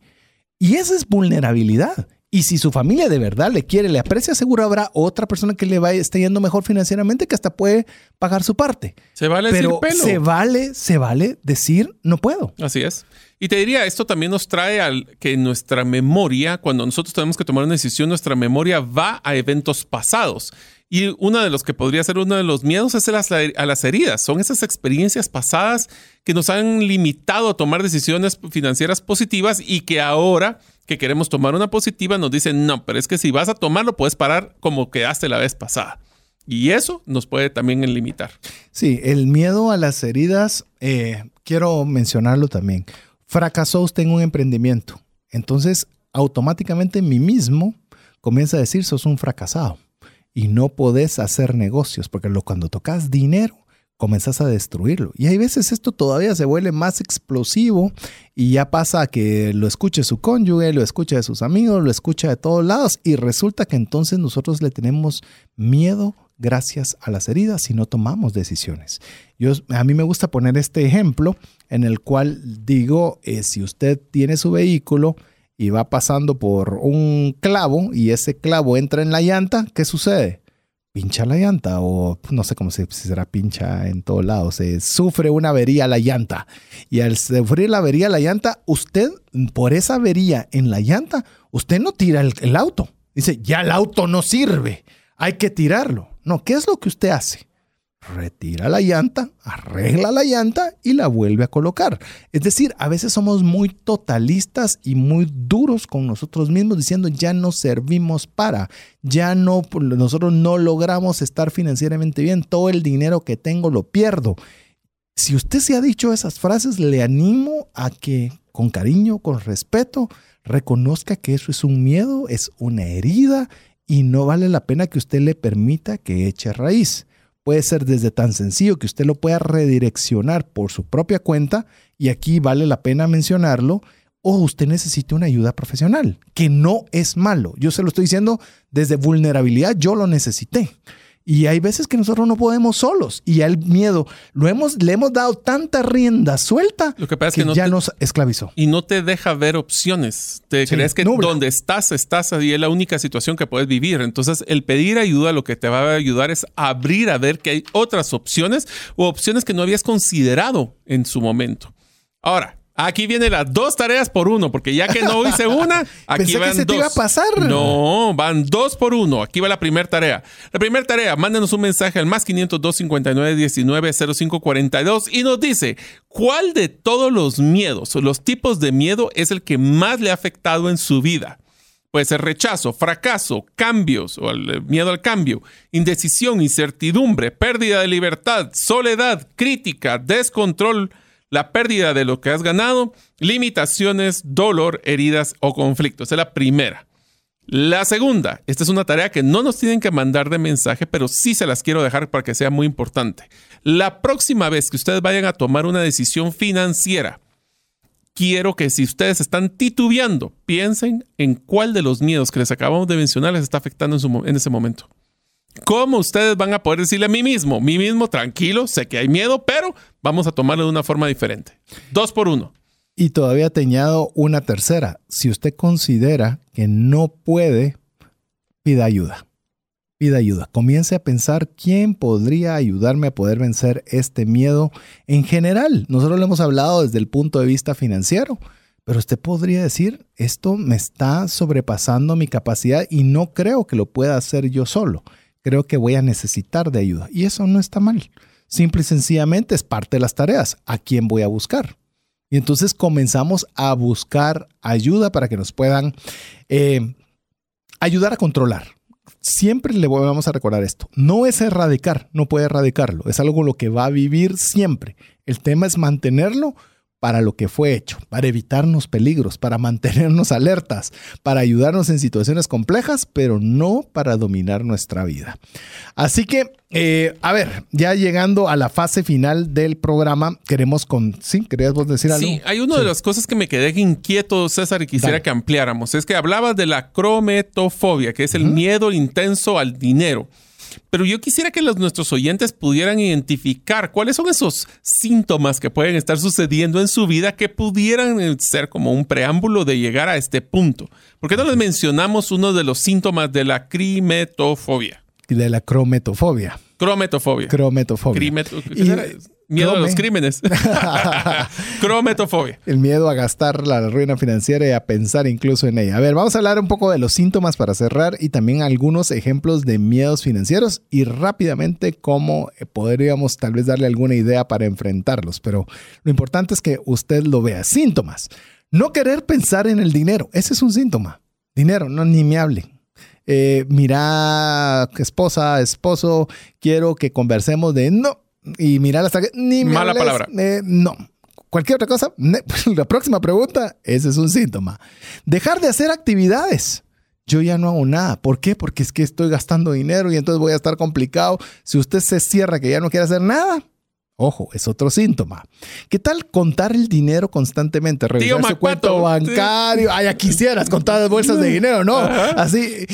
Y esa es vulnerabilidad. Y si su familia de verdad le quiere, le aprecia, seguro habrá otra persona que le vaya esté yendo mejor financieramente que hasta puede pagar su parte. Se vale Pero decir pelo. se vale, se vale decir no puedo. Así es. Y te diría, esto también nos trae al que nuestra memoria, cuando nosotros tenemos que tomar una decisión, nuestra memoria va a eventos pasados. Y uno de los que podría ser uno de los miedos es a las heridas. Son esas experiencias pasadas que nos han limitado a tomar decisiones financieras positivas y que ahora que queremos tomar una positiva nos dicen, no, pero es que si vas a tomarlo puedes parar como quedaste la vez pasada. Y eso nos puede también limitar. Sí, el miedo a las heridas, eh, quiero mencionarlo también. Fracasó usted en un emprendimiento. Entonces, automáticamente mí mismo comienza a decir, sos un fracasado y no podés hacer negocios, porque cuando tocas dinero, comenzás a destruirlo. Y hay veces esto todavía se vuelve más explosivo y ya pasa que lo escuche su cónyuge, lo escucha de sus amigos, lo escucha de todos lados y resulta que entonces nosotros le tenemos miedo gracias a las heridas si no tomamos decisiones. Yo, a mí me gusta poner este ejemplo en el cual digo, eh, si usted tiene su vehículo y va pasando por un clavo y ese clavo entra en la llanta, ¿qué sucede? pincha la llanta o no sé cómo se será pincha en todos lados, se sufre una avería la llanta y al sufrir la avería la llanta, usted por esa avería en la llanta, usted no tira el auto. Dice, ya el auto no sirve, hay que tirarlo. No, ¿qué es lo que usted hace? Retira la llanta, arregla la llanta y la vuelve a colocar. Es decir, a veces somos muy totalistas y muy duros con nosotros mismos diciendo ya no servimos para, ya no, nosotros no logramos estar financieramente bien, todo el dinero que tengo lo pierdo. Si usted se ha dicho esas frases, le animo a que con cariño, con respeto, reconozca que eso es un miedo, es una herida y no vale la pena que usted le permita que eche raíz puede ser desde tan sencillo que usted lo pueda redireccionar por su propia cuenta y aquí vale la pena mencionarlo o usted necesita una ayuda profesional, que no es malo. Yo se lo estoy diciendo desde vulnerabilidad, yo lo necesité. Y hay veces que nosotros no podemos solos y el miedo lo hemos, le hemos dado tanta rienda suelta lo que, pasa que, es que ya nos esclavizó. Y no te deja ver opciones. Te crees que donde estás, estás y es la única situación que puedes vivir. Entonces, el pedir ayuda lo que te va a ayudar es abrir a ver que hay otras opciones o opciones que no habías considerado en su momento. Ahora, Aquí vienen las dos tareas por uno, porque ya que no hice una, *laughs* aquí van que se dos. Te iba a pasar. No, van dos por uno. Aquí va la primera tarea. La primera tarea, mándenos un mensaje al más 502 59 19 05 42 y nos dice cuál de todos los miedos o los tipos de miedo es el que más le ha afectado en su vida. Puede ser rechazo, fracaso, cambios o el miedo al cambio, indecisión, incertidumbre, pérdida de libertad, soledad, crítica, descontrol la pérdida de lo que has ganado, limitaciones, dolor, heridas o conflictos. Es la primera. La segunda, esta es una tarea que no nos tienen que mandar de mensaje, pero sí se las quiero dejar para que sea muy importante. La próxima vez que ustedes vayan a tomar una decisión financiera, quiero que si ustedes están titubeando, piensen en cuál de los miedos que les acabamos de mencionar les está afectando en, en ese momento. ¿Cómo ustedes van a poder decirle a mí mismo, mí mismo, tranquilo, sé que hay miedo, pero vamos a tomarlo de una forma diferente? Dos por uno. Y todavía te añado una tercera. Si usted considera que no puede, pida ayuda. Pida ayuda. Comience a pensar quién podría ayudarme a poder vencer este miedo en general. Nosotros lo hemos hablado desde el punto de vista financiero, pero usted podría decir, esto me está sobrepasando mi capacidad y no creo que lo pueda hacer yo solo creo que voy a necesitar de ayuda. Y eso no está mal. Simple y sencillamente es parte de las tareas. ¿A quién voy a buscar? Y entonces comenzamos a buscar ayuda para que nos puedan eh, ayudar a controlar. siempre le vamos a recordar esto. No es erradicar, no puede erradicarlo. Es algo lo que va a vivir siempre. El tema es mantenerlo para lo que fue hecho, para evitarnos peligros, para mantenernos *laughs* alertas, para ayudarnos en situaciones complejas, pero no para dominar nuestra vida. Así que, eh, a ver, ya llegando a la fase final del programa, queremos con... ¿Sí? ¿Querías vos decir algo? Sí, hay una de las cosas que me quedé inquieto, César, y quisiera que ampliáramos. Es que hablabas de la crometofobia, que es el miedo intenso al dinero. Pero yo quisiera que los, nuestros oyentes pudieran identificar cuáles son esos síntomas que pueden estar sucediendo en su vida que pudieran eh, ser como un preámbulo de llegar a este punto. ¿Por qué no les mencionamos uno de los síntomas de la crimetofobia? De la crometofobia. Crometofobia. Crometofobia. Miedo a los crímenes. *laughs* *laughs* Crometofobia. El miedo a gastar la ruina financiera y a pensar incluso en ella. A ver, vamos a hablar un poco de los síntomas para cerrar y también algunos ejemplos de miedos financieros y rápidamente cómo eh, podríamos tal vez darle alguna idea para enfrentarlos. Pero lo importante es que usted lo vea. Síntomas. No querer pensar en el dinero. Ese es un síntoma. Dinero, no ni me hable. Eh, mira, esposa, esposo, quiero que conversemos de no, y mirar hasta que ni me Mala palabra. Eh, no. Cualquier otra cosa, *laughs* la próxima pregunta, ese es un síntoma. Dejar de hacer actividades. Yo ya no hago nada. ¿Por qué? Porque es que estoy gastando dinero y entonces voy a estar complicado. Si usted se cierra que ya no quiere hacer nada, Ojo, es otro síntoma. ¿Qué tal contar el dinero constantemente? Revisar su cuento bancario. Ay, ya quisieras contar las bolsas de *laughs* dinero, ¿no? Así.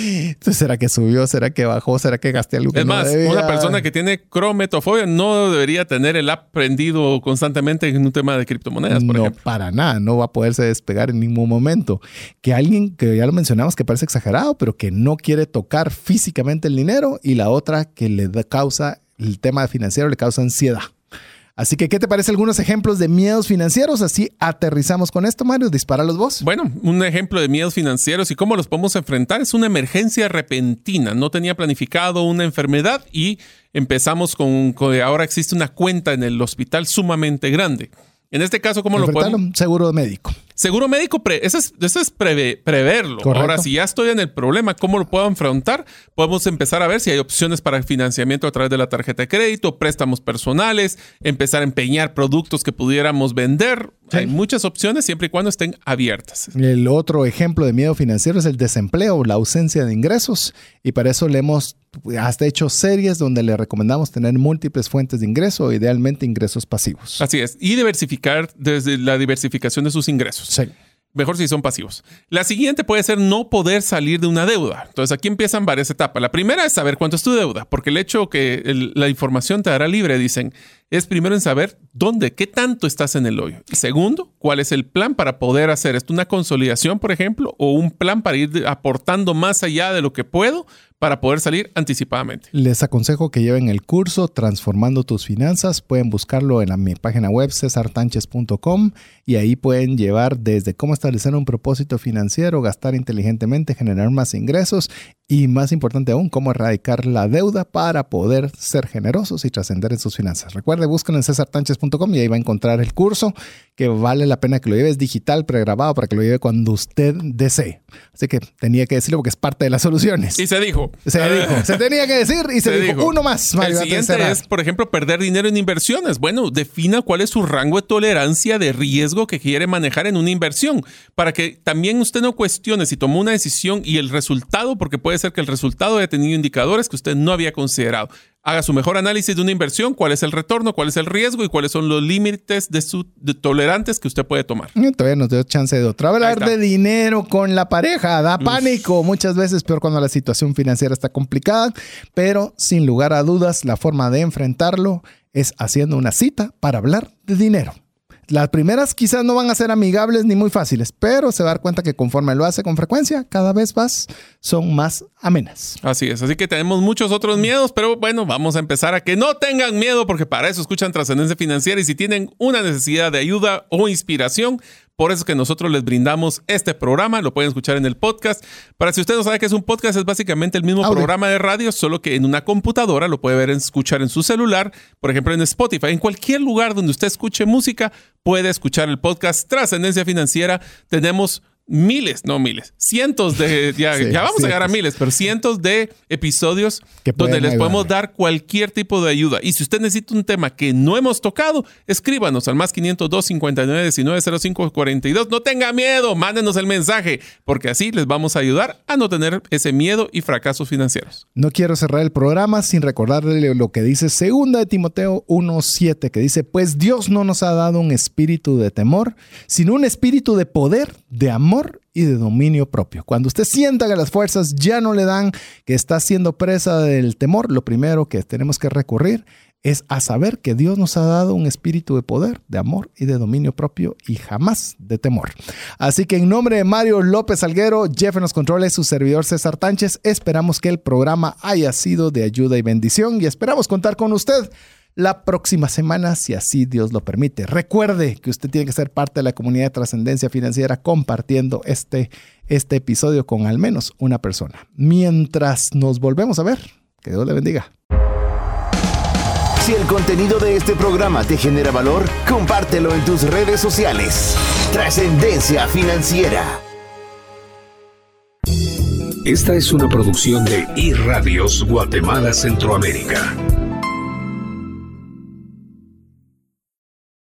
¿Será que subió? ¿Será que bajó? ¿Será que gasté algo que Es más, una persona que tiene crometofobia no debería tener el app prendido constantemente en un tema de criptomonedas, por no, para nada. No va a poderse despegar en ningún momento. Que alguien, que ya lo mencionamos, que parece exagerado, pero que no quiere tocar físicamente el dinero y la otra que le da causa, el tema financiero le causa ansiedad. Así que, ¿qué te parece algunos ejemplos de miedos financieros? Así aterrizamos con esto, Mario. Dispara los vos. Bueno, un ejemplo de miedos financieros y cómo los podemos enfrentar es una emergencia repentina. No tenía planificado una enfermedad y empezamos con, ahora existe una cuenta en el hospital sumamente grande. En este caso, ¿cómo lo podemos? Seguro médico. Seguro médico, eso es, eso es preverlo. Ahora, si ya estoy en el problema, ¿cómo lo puedo enfrentar? Podemos empezar a ver si hay opciones para financiamiento a través de la tarjeta de crédito, préstamos personales, empezar a empeñar productos que pudiéramos vender. Hay muchas opciones siempre y cuando estén abiertas. El otro ejemplo de miedo financiero es el desempleo, la ausencia de ingresos. Y para eso le hemos hasta hecho series donde le recomendamos tener múltiples fuentes de ingreso, idealmente ingresos pasivos. Así es. Y diversificar desde la diversificación de sus ingresos. Sí. Mejor si son pasivos. La siguiente puede ser no poder salir de una deuda. Entonces aquí empiezan varias etapas. La primera es saber cuánto es tu deuda, porque el hecho que la información te hará libre, dicen, es primero en saber dónde, qué tanto estás en el hoyo. Segundo, cuál es el plan para poder hacer esto. Una consolidación, por ejemplo, o un plan para ir aportando más allá de lo que puedo para poder salir anticipadamente. Les aconsejo que lleven el curso Transformando tus finanzas. Pueden buscarlo en la, mi página web cesartanches.com y ahí pueden llevar desde cómo establecer un propósito financiero, gastar inteligentemente, generar más ingresos y más importante aún, cómo erradicar la deuda para poder ser generosos y trascender en sus finanzas. Recuerde, busquen en cesartanches.com y ahí va a encontrar el curso que vale la pena que lo lleve. Es digital, pregrabado, para que lo lleve cuando usted desee. Así que tenía que decirlo porque es parte de las soluciones. Y se dijo. Se dijo. Se tenía que decir y se, dijo. Uno más. el siguiente es, por ejemplo, perder dinero en inversiones. Bueno, defina cuál es su rango de tolerancia de riesgo que quiere manejar en una inversión para que también usted no cuestione si tomó una decisión y el resultado, porque puede ser que el resultado haya tenido indicadores que usted no había considerado. Haga su mejor análisis de una inversión, cuál es el retorno, cuál es el riesgo y cuáles son los límites de su tolerantes que usted puede tomar. todavía nos dio chance de otra. Hablar de dinero con la pareja da pánico. Muchas veces peor cuando la situación financiera está complicada, pero sin lugar a dudas la forma de enfrentarlo es haciendo una cita para hablar de dinero. Las primeras quizás no van a ser amigables ni muy fáciles, pero se va a dar cuenta que conforme lo hace con frecuencia, cada vez más son más amenas. Así es, así que tenemos muchos otros miedos, pero bueno, vamos a empezar a que no tengan miedo porque para eso escuchan trascendencia financiera y si tienen una necesidad de ayuda o inspiración, por eso es que nosotros les brindamos este programa, lo pueden escuchar en el podcast. Para si usted no sabe qué es un podcast, es básicamente el mismo programa de radio, solo que en una computadora lo puede ver, escuchar en su celular, por ejemplo en Spotify, en cualquier lugar donde usted escuche música, puede escuchar el podcast Trascendencia Financiera. Tenemos miles, no miles, cientos de, *laughs* ya, ya vamos a llegar a miles, pero cientos de episodios donde les podemos dar cualquier tipo de ayuda. Y si usted necesita un tema que no hemos tocado, escríbanos al más 502 59 19 05 42. No tenga miedo, mándenos el mensaje, porque así les vamos a ayudar a no tener ese miedo y fracasos financieros. No quiero cerrar el programa sin recordarle lo que dice segunda de Timoteo 1.7, que dice, pues Dios no nos ha dado un espíritu de temor, sino un espíritu de poder, de amor y de dominio propio. Cuando usted sienta que las fuerzas ya no le dan, que está siendo presa del temor, lo primero que tenemos que recurrir es a saber que Dios nos ha dado un espíritu de poder, de amor y de dominio propio y jamás de temor. Así que en nombre de Mario López Alguero, Jeff en los controles, su servidor César Tánchez, esperamos que el programa haya sido de ayuda y bendición y esperamos contar con usted la próxima semana, si así Dios lo permite. Recuerde que usted tiene que ser parte de la comunidad de trascendencia financiera compartiendo este, este episodio con al menos una persona. Mientras nos volvemos a ver, que Dios le bendiga. Si el contenido de este programa te genera valor, compártelo en tus redes sociales. Trascendencia financiera. Esta es una producción de iRadios Guatemala Centroamérica.